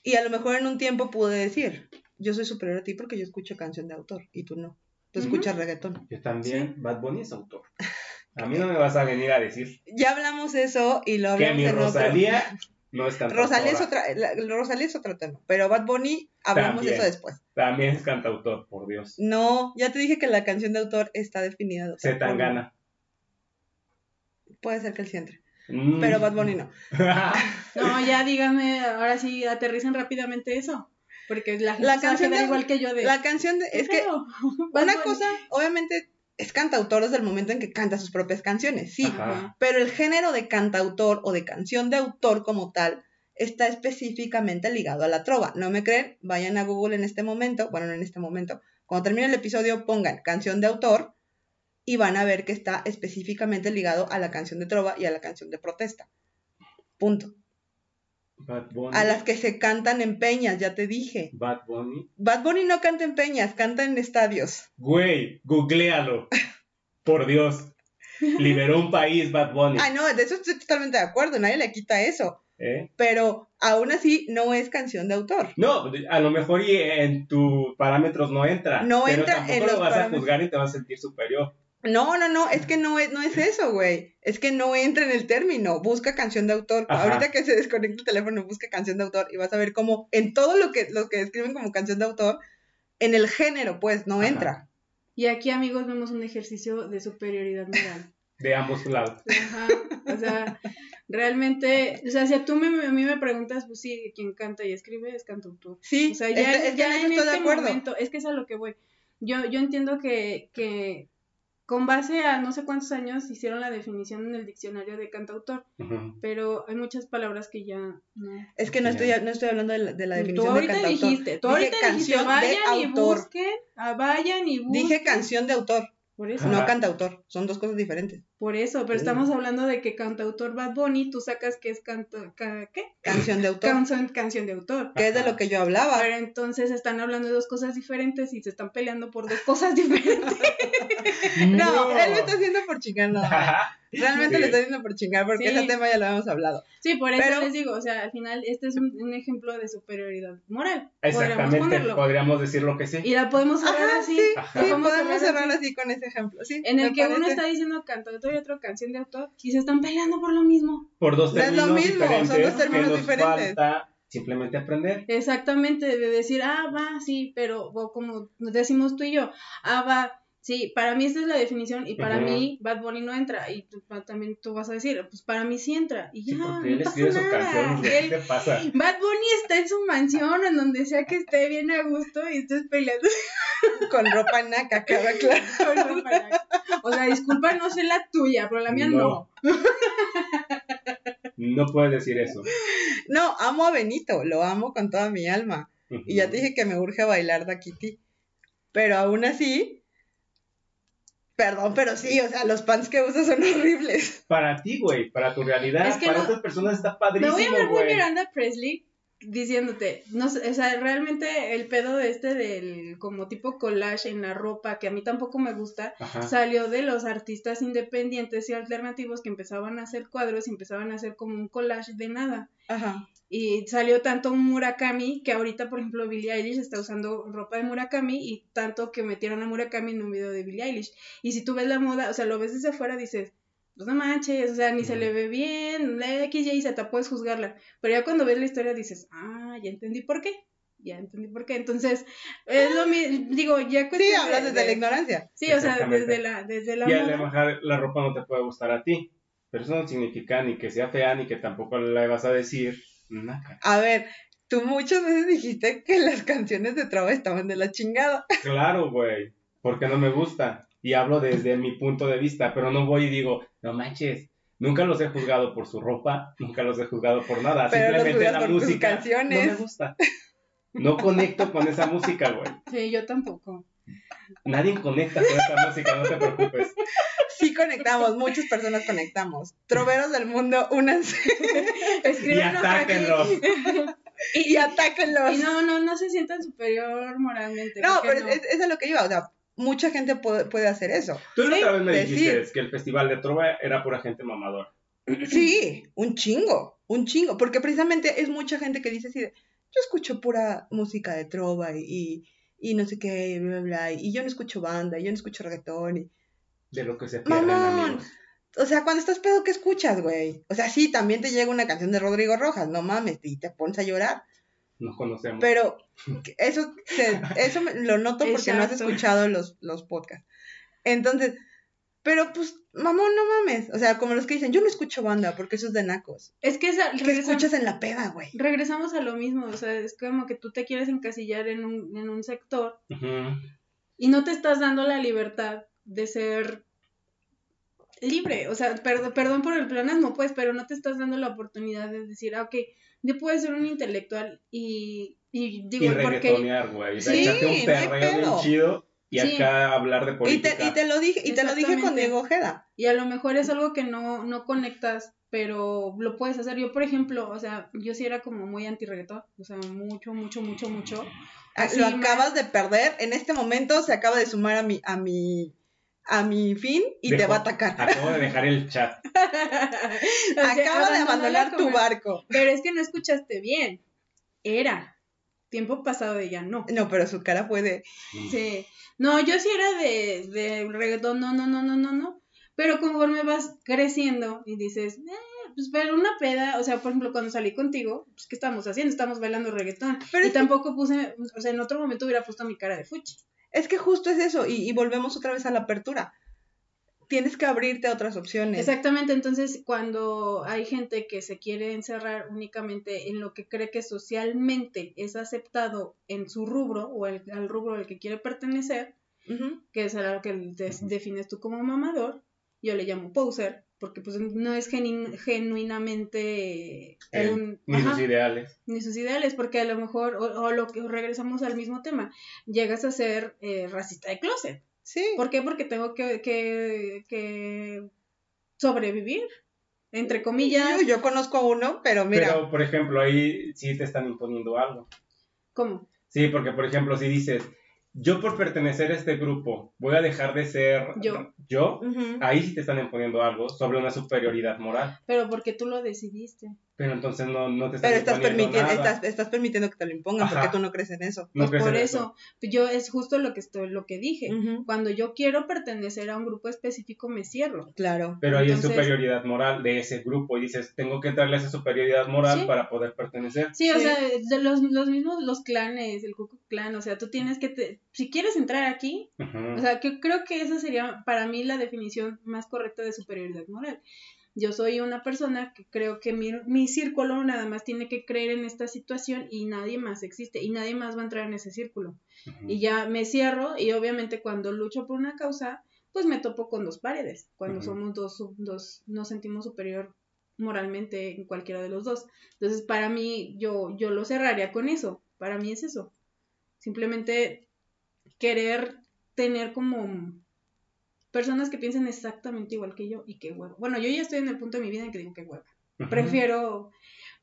Y a lo mejor en un tiempo pude decir, yo soy superior a ti porque yo escucho canción de autor y tú no, tú escuchas reggaetón. Yo también, Bad Bunny es autor. A mí no me vas a venir a decir Ya hablamos eso y lo que hablamos mi en otro- Rosalía no es cantautora. Rosalía es otra, la- Rosalía es otro tema, pero Bad Bunny hablamos de eso después. También es cantautor, por Dios. No, ya te dije que la canción de autor está definida. de Se tan gana. Puede ser que el siempre. Mm. Pero Bad Bunny no. No, ya díganme, ahora sí, aterricen rápidamente eso, porque la canción de- igual que yo de... La canción de, ¿qué es que una Bunny. cosa, obviamente, es cantautor desde el momento en que canta sus propias canciones, sí. Ajá. Pero el género de cantautor o de canción de autor como tal está específicamente ligado a la trova. ¿No me creen? Vayan a Google en este momento, bueno, no en este momento. Cuando termine el episodio pongan canción de autor y van a ver que está específicamente ligado a la canción de trova y a la canción de protesta. Punto. Bad Bunny. A las que se cantan en peñas, ya te dije. Bad Bunny. Bad Bunny no canta en peñas, canta en estadios. Güey, googlealo. Por Dios. Liberó un país, Bad Bunny. Ay, no, de eso estoy totalmente de acuerdo, nadie le quita eso. ¿eh? Pero aún así no es canción de autor. No, a lo mejor y en tus parámetros no entra. No pero entra tampoco en lo los vas a juzgar y te vas a sentir superior. No, no, no, es que no es, no es eso, güey. Es que no entra en el término. Busca canción de autor. Ajá. Ahorita que se desconecta el teléfono, busca canción de autor y vas a ver cómo en todo lo que, lo que escriben como canción de autor, en el género, pues, no Ajá. entra. Y aquí, amigos, vemos un ejercicio de superioridad moral. De ambos lados. Ajá, o sea, realmente, o sea, si a tú me, a mí me preguntas, pues sí, quien canta y escribe es cantautor. Sí, O sea, ya, es que ya en este acuerdo. momento, es que es a lo que voy. Yo, yo entiendo que, que con base a no sé cuántos años hicieron la definición en el diccionario de cantautor, pero hay muchas palabras que ya no. Es que no estoy, no estoy hablando de la, de la Tú definición de ahorita cantautor. dijiste, tú Dije dijiste, canción de vayan y autor. busquen, ah, vayan y busquen. Dije canción de autor, Por eso. no cantautor. Son dos cosas diferentes. Por eso, pero estamos hablando de que cantautor Bad Bunny, tú sacas que es canto, ca- ¿qué? Canción de autor. Canción, canción de autor. que es de lo que yo hablaba. Pero entonces están hablando de dos cosas diferentes y se están peleando por dos cosas diferentes. No, él lo está haciendo por chingar, no. Ajá. Realmente Sí. lo está haciendo por chingar porque Sí. ese tema ya lo habíamos hablado. Sí, por eso Pero- les digo, o sea, al final este es un, un ejemplo de superioridad moral. Podríamos Exactamente, ponerlo. podríamos decir lo que sí. Y la podemos cerrar Ajá, así. sí, podemos cerrar así. así con ese ejemplo, sí. En el que uno está diciendo cantautor y otro canción de autor y se están peleando por lo mismo. Por dos No es lo términos mismo, son dos términos que nos diferentes. falta simplemente aprender. Exactamente, de decir, ah, va, sí, pero o como decimos tú y yo, ah, va, sí, para mí esta es la definición y para Ujú. mí Bad Bunny no entra y tú- también tú vas a decir, pues para mí sí entra y ya, Sí, porque no él pasa escribe su canción. ¿Qué Él- te pasa? Bad Bunny está en su mansión, en donde sea que esté bien a gusto y estés peleando Con ropa naca, queda claro. con ropa blanca. O sea, disculpa, no sé la tuya, pero la mía no. No. No puedes decir eso. No, amo a Benito, lo amo con toda mi alma. Y ya te dije que me urge bailar Daquiti. Pero aún así, perdón, pero sí, o sea, los pants que usas son horribles. Para ti, güey, para tu realidad, Es que para no- otras personas está Me voy a padrísimo, ver muy güey. Miranda Presley diciéndote, no sé, o sea, realmente el pedo de este del como tipo collage en la ropa, que a mí tampoco me gusta, Ajá. salió de los artistas independientes y alternativos que empezaban a hacer cuadros y empezaban a hacer como un collage de nada. Ajá. Y salió tanto un Murakami que ahorita, por ejemplo, Billie Eilish está usando ropa de Murakami y tanto que metieron a Murakami en un video de Billie Eilish. Y si tú ves la moda, o sea, lo ves desde afuera, dices, pues no manches, o sea, ni se le ve bien, la X, Y, Z, puedes juzgarla. Pero ya cuando ves la historia dices, ah, ya entendí por qué. Ya entendí por qué. Entonces, es lo mismo, digo, ya Sí, hablas desde de- la ignorancia. Sí, o sea, desde la, desde la Y a moda. lo mejor la ropa no te puede gustar a ti. Pero eso no significa ni que sea fea ni que tampoco le vas a decir naca. A ver, tú muchas veces dijiste que las canciones de trova estaban de la chingada. Claro, güey. Porque no me gusta. Y hablo desde mi punto de vista, pero no voy y digo, no manches. Nunca los he juzgado por su ropa, nunca los he juzgado por nada. Pero Simplemente la por tus música canciones. no me gusta. No conecto con esa música, güey. Sí, yo tampoco. Nadie conecta con esa música, no te preocupes. Sí conectamos, muchas personas conectamos. Troveros del mundo, únanse Y Escríbanos aquí. atáquenlos. y, y atáquenlos. Y no, no, no se sientan superior moralmente. No, pero es, es a lo que iba, o sea, mucha gente puede, puede hacer eso. Tú la otra vez me decir. dijiste que el festival de trova era pura gente mamadora. Sí, un chingo, un chingo, porque precisamente es mucha gente que dice así de, yo escucho pura música de trova y, y, y no sé qué, y bla, bla, bla, y yo no escucho banda, y yo no escucho reggaetón, y... De lo que se pierden, Mamón. amigos. O sea, cuando estás pedo, ¿qué escuchas, güey? O sea, sí, también te llega una canción de Rodrigo Rojas, no mames, y te pones a llorar, Nos conocemos. pero eso, se- eso me- lo noto porque no has escuchado los, los podcasts. Entonces, pero pues, mamón, no mames. O sea, como los que dicen, yo no escucho banda porque eso es de nacos. Es que esa, ¿Qué escuchas en la peda, güey? regresamos a lo mismo, o sea, es como que tú te quieres encasillar en un, en un sector y no te estás dando la libertad de ser libre, o sea, perdón, perdón por el planasmo, pues, pero no te estás dando la oportunidad de decir, ah, ok, yo puedo ser un intelectual y, y digo, y porque... reggaetonear, güey. Sí, Échate un perreo chido y Sí. acá hablar de Y política. te, y te lo dije, y te lo dije con. Diego Ojeda. Y a lo mejor es algo que no, no conectas, pero lo puedes hacer. Yo, por ejemplo, o sea, yo sí era como muy anti-reggaetón, o sea, mucho, mucho, mucho, mucho. Ah, Así lo más- acabas de perder. En este momento se acaba de sumar a mi, a mi, a mi fin y te va a atacar. Acabo de dejar el chat. Acaba de abandonar tu barco. Pero es que no escuchaste bien. Era. Tiempo pasado de ya no. No, pero su cara fue de. Sí. No, yo sí era de, de reggaetón, no, no, no, no, no, no. Pero conforme vas creciendo y dices, eh, pues pero una peda, o sea, por ejemplo, cuando salí contigo, pues ¿qué estamos haciendo? Estamos bailando reggaetón. Pero y tampoco puse, o sea, en otro momento hubiera puesto mi cara de fuchi. Es que justo es eso, y, volvemos otra vez a la apertura. Tienes que abrirte a otras opciones. Exactamente, entonces cuando hay gente que se quiere encerrar únicamente en lo que cree que socialmente es aceptado en su rubro o el, al rubro al que quiere pertenecer, que es algo que defines tú como mamador, yo le llamo poser, porque pues no es genuinamente ni sus ideales. ni sus ideales porque a lo mejor o, lo que regresamos al mismo tema llegas a ser eh, racista de closet. Sí. ¿por qué? porque tengo que, que, sobrevivir entre comillas. Yo, yo, conozco uno pero mira. Pero por ejemplo ahí sí te están imponiendo algo. Cómo sí porque por ejemplo si dices yo por pertenecer a este grupo voy a dejar de ser yo, yo ahí sí te están imponiendo algo sobre una superioridad moral. Pero porque tú lo decidiste. Pero entonces no, no te están Pero estás, permitiendo, estás, estás, permitiendo que te lo impongan porque tú no crees en eso. pues por eso, yo es justo lo que estoy, lo que dije. Cuando yo quiero pertenecer a un grupo específico, me cierro. Claro. Pero hay superioridad moral de ese grupo y dices, tengo que entrarle a esa superioridad moral para poder pertenecer. Sí, o sea, los, los mismos, los clanes, el Ku Clan, o sea, tú tienes que, te, si quieres entrar aquí, o sea, que creo que esa sería para mí la definición más correcta de superioridad moral. Yo soy una persona que creo que mi, mi, círculo nada más tiene que creer en esta situación y nadie más existe y nadie más va a entrar en ese círculo. Y ya me cierro y obviamente cuando lucho por una causa, pues me topo con dos paredes. Cuando somos dos, dos, nos sentimos superior moralmente en cualquiera de los dos. Entonces, para mí, yo, yo lo cerraría con eso. Para mí es eso. Simplemente querer tener como personas que piensen exactamente igual que yo y que huevo. Bueno, yo ya estoy en el punto de mi vida en que digo que huevo. Prefiero,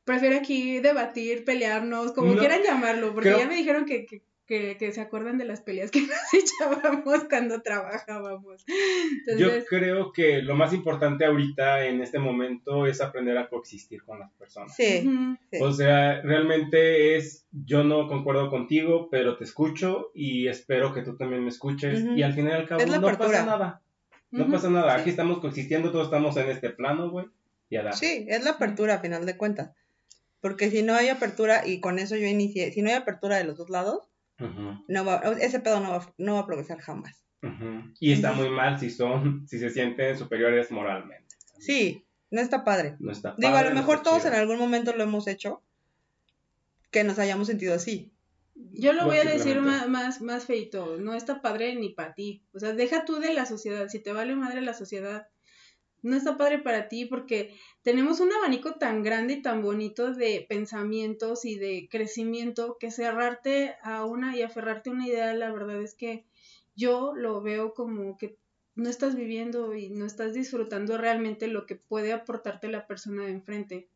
prefiero aquí debatir, pelearnos, como quieran llamarlo, porque ya me dijeron que, que, que, se acuerdan de las peleas que nos echábamos cuando trabajábamos. Yo creo que lo más importante ahorita en este momento es aprender a coexistir con las personas. Sí, O sea, realmente es, yo no concuerdo contigo, pero te escucho y espero que tú también me escuches y al final y al cabo no pasa nada. No pasa nada, aquí estamos coexistiendo, todos estamos en este plano, güey. Y Sí, es la apertura a final de cuentas. Porque si no hay apertura, y con eso yo inicié, si no hay apertura de los dos lados, no va, ese pedo no va, no va a progresar jamás. Y está muy mal si son, si se sienten superiores moralmente. Sí, no está padre. No está Digo, a lo mejor todos en algún momento lo hemos hecho, que nos hayamos sentido así. Yo lo voy a decir más, más, más feito, no está padre ni para ti. O sea, deja tú de la sociedad, si te vale madre la sociedad, no está padre para ti porque tenemos un abanico tan grande y tan bonito de pensamientos y de crecimiento que cerrarte a una y aferrarte a una idea, la verdad es que yo lo veo como que no estás viviendo y no estás disfrutando realmente lo que puede aportarte la persona de enfrente,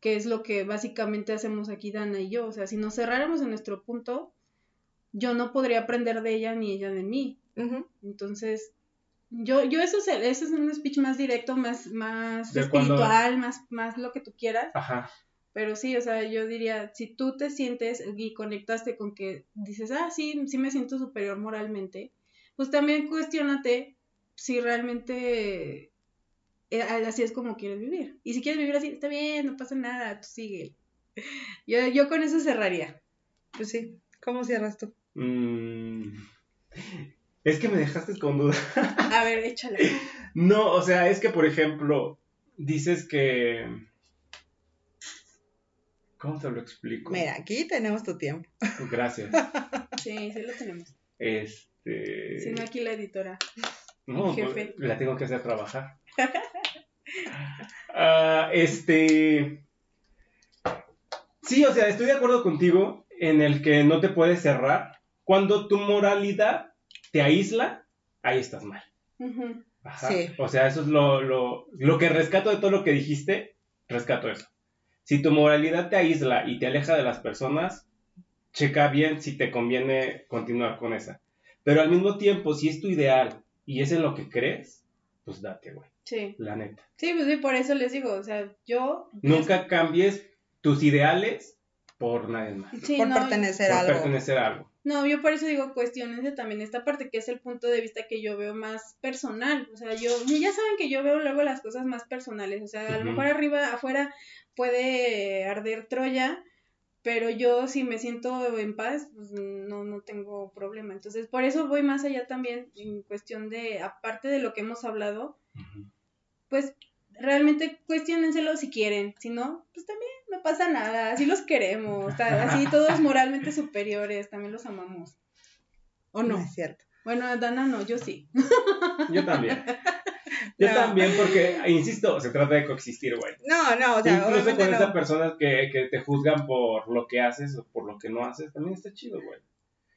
que es lo que básicamente hacemos aquí Dana y yo. O sea, si nos cerráramos en nuestro punto, yo no podría aprender de ella ni ella de mí. Entonces, yo, yo eso, es, eso es un speech más directo, más, más espiritual, más, más lo que tú quieras. Ajá. Pero sí, o sea, yo diría, si tú te sientes y conectaste con que dices, ah, sí, sí me siento superior moralmente, pues también cuestionate si realmente eh, así es como quieres vivir. Y si quieres vivir así, está bien, no pasa nada, tú sigue. Yo, yo con eso cerraría. Pues sí, ¿cómo cierras tú? Mm. Es que me dejaste con duda. A ver, échale. No, o sea, es que, por ejemplo, dices que... ¿Cómo te lo explico? Mira, aquí tenemos tu tiempo. Gracias. Sí, sí lo tenemos. Este... Si no, aquí la editora. No, jefe. Pues, la tengo que hacer trabajar. Ah, este... Sí, o sea, estoy de acuerdo contigo en el que no te puedes cerrar cuando tu moralidad te aísla, ahí estás mal. Ajá. O sea, eso es lo, lo, lo que rescato de todo lo que dijiste, rescato eso. Si tu moralidad te aísla y te aleja de las personas, checa bien si te conviene continuar con esa. Pero al mismo tiempo, si es tu ideal y es en lo que crees, pues date, güey. Sí. La neta. Sí, pues sí, por eso les digo, o sea, yo... Nunca cambies tus ideales por nadie más. Sí, por no, pertenecer por a algo. pertenecer a algo. No, yo por eso digo, cuestionense también esta parte, que es el punto de vista que yo veo más personal. O sea, yo, ya saben que yo veo luego las cosas más personales. O sea, a lo mejor arriba, afuera puede arder Troya, pero yo si me siento en paz, pues no, no tengo problema. Entonces, por eso voy más allá también en cuestión de, aparte de lo que hemos hablado, pues realmente cuestionenselo si quieren, si no, pues también no pasa nada, así los queremos, así todos moralmente superiores, también los amamos. ¿O No no? es cierto. Bueno, Dana no, yo sí. Yo también. Yo No. también, porque, insisto, se trata de coexistir, güey. No, no, o sea, Incluso obviamente con no. esas personas que, que te juzgan por lo que haces o por lo que no haces, también está chido, güey.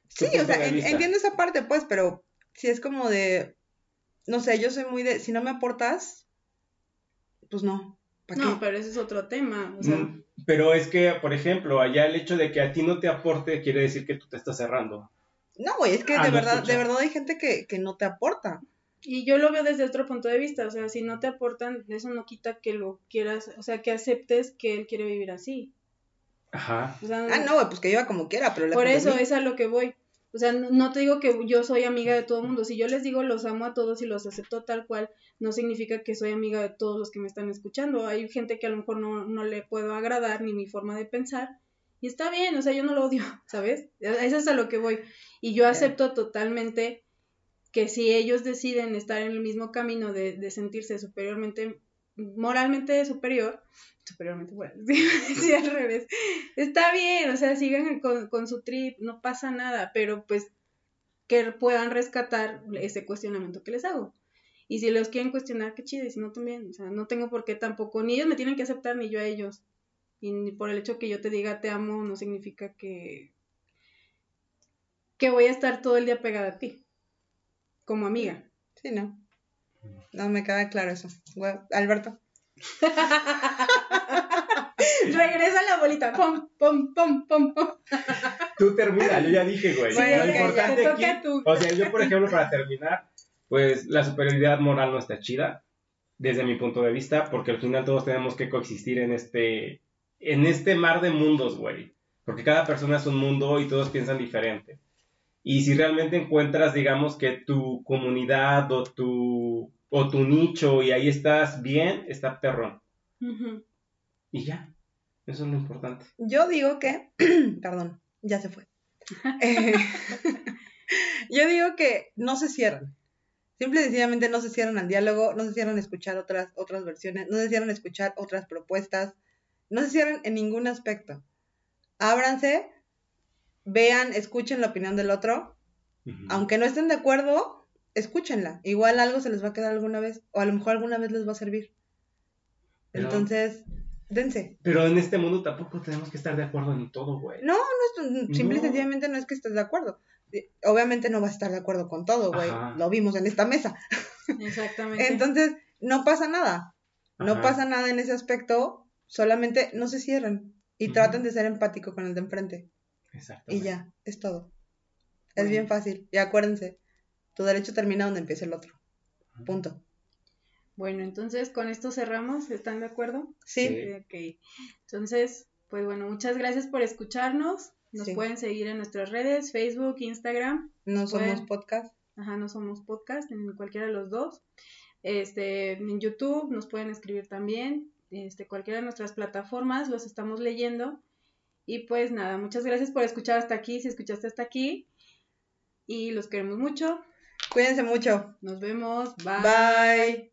Sí, o sea, en- entiendo esa parte, pues, pero si es como de, no sé, yo soy muy de, si no me aportas, pues no. ¿Para No, qué? pero ese es otro tema, o sea, Mm, Pero es que, por ejemplo, allá el hecho de que a ti no te aporte quiere decir que tú te estás cerrando. No, güey, es que Ah, de no verdad, escucha. de verdad hay gente que, que no te aporta. y yo lo veo desde otro punto de vista, o sea, si no te aportan, eso no quita que lo quieras, o sea, que aceptes que él quiere vivir así. Ajá. O sea, Ah, no, güey, pues que viva como quiera, pero Por eso es a lo que voy. O sea, no, te digo que yo soy amiga de todo el mundo. Si yo les digo los amo a todos y los acepto tal cual, no significa que soy amiga de todos los que me están escuchando. Hay gente que a lo mejor no, no le puedo agradar ni mi forma de pensar. Y está bien, o sea, yo no lo odio, ¿sabes? Eso es a lo que voy. Y yo acepto totalmente que si ellos deciden estar en el mismo camino de, de sentirse superiormente, moralmente superior, superiormente, bueno, sí, al revés, está bien, o sea, sigan con, su trip, no pasa nada, pero pues que puedan rescatar ese cuestionamiento que les hago. Y si los quieren cuestionar, qué chido, y si no también, o sea, no tengo por qué tampoco, ni ellos me tienen que aceptar, ni yo a ellos. Y por el hecho que yo te diga te amo, no significa que, que voy a estar todo el día pegada a ti, como amiga. Sí, no. No me queda claro eso. Alberto. Regresa la bolita, pom, pom, pom, pom, pom. Tú termina, yo ya dije, güey. Bueno, lo importante te aquí, o sea, yo por ejemplo, para terminar, pues la superioridad moral no está chida, desde mi punto de vista, porque al final todos tenemos que coexistir en este, en este mar de mundos, güey. Porque cada persona es un mundo y todos piensan diferente. Y si realmente encuentras, digamos, que tu comunidad o tu, o tu nicho y ahí estás bien, está perrón. Y ya, eso es lo importante. Yo digo que, perdón, ya se fue. Eh, yo digo que no se cierran. Simple y sencillamente no se cierran al diálogo, no se cierran a escuchar otras, otras versiones, no se cierran a escuchar otras propuestas, no se cierran en ningún aspecto. Ábranse, vean, escuchen la opinión del otro, aunque no estén de acuerdo, escúchenla. Igual algo se les va a quedar alguna vez, o a lo mejor alguna vez les va a servir. Pero- Entonces, dense. Pero en este mundo tampoco tenemos que estar de acuerdo en todo, güey. No, no es, simple y No. sencillamente no es que estés de acuerdo. Obviamente no vas a estar de acuerdo con todo, güey. Ajá. Lo vimos en esta mesa. Exactamente. Entonces, no pasa nada. No Ajá. pasa nada en ese aspecto. Solamente no se cierren y traten de ser empático con el de enfrente. Y ya, es todo. Es bien fácil. Y acuérdense, tu derecho termina donde empieza el otro. Punto. Bueno, entonces con esto cerramos, ¿están de acuerdo? Sí, Sí. Ok. Entonces, pues bueno, muchas gracias por escucharnos. Nos Sí. pueden seguir en nuestras redes, Facebook, Instagram. no somos podcast. Ajá, no somos podcast, en cualquiera de los dos. Este, en YouTube nos pueden escribir también. Este, cualquiera de nuestras plataformas los estamos leyendo. Y pues nada, muchas gracias por escuchar hasta aquí, si escuchaste hasta aquí. Y los queremos mucho. Cuídense mucho. Nos vemos. Bye. Bye.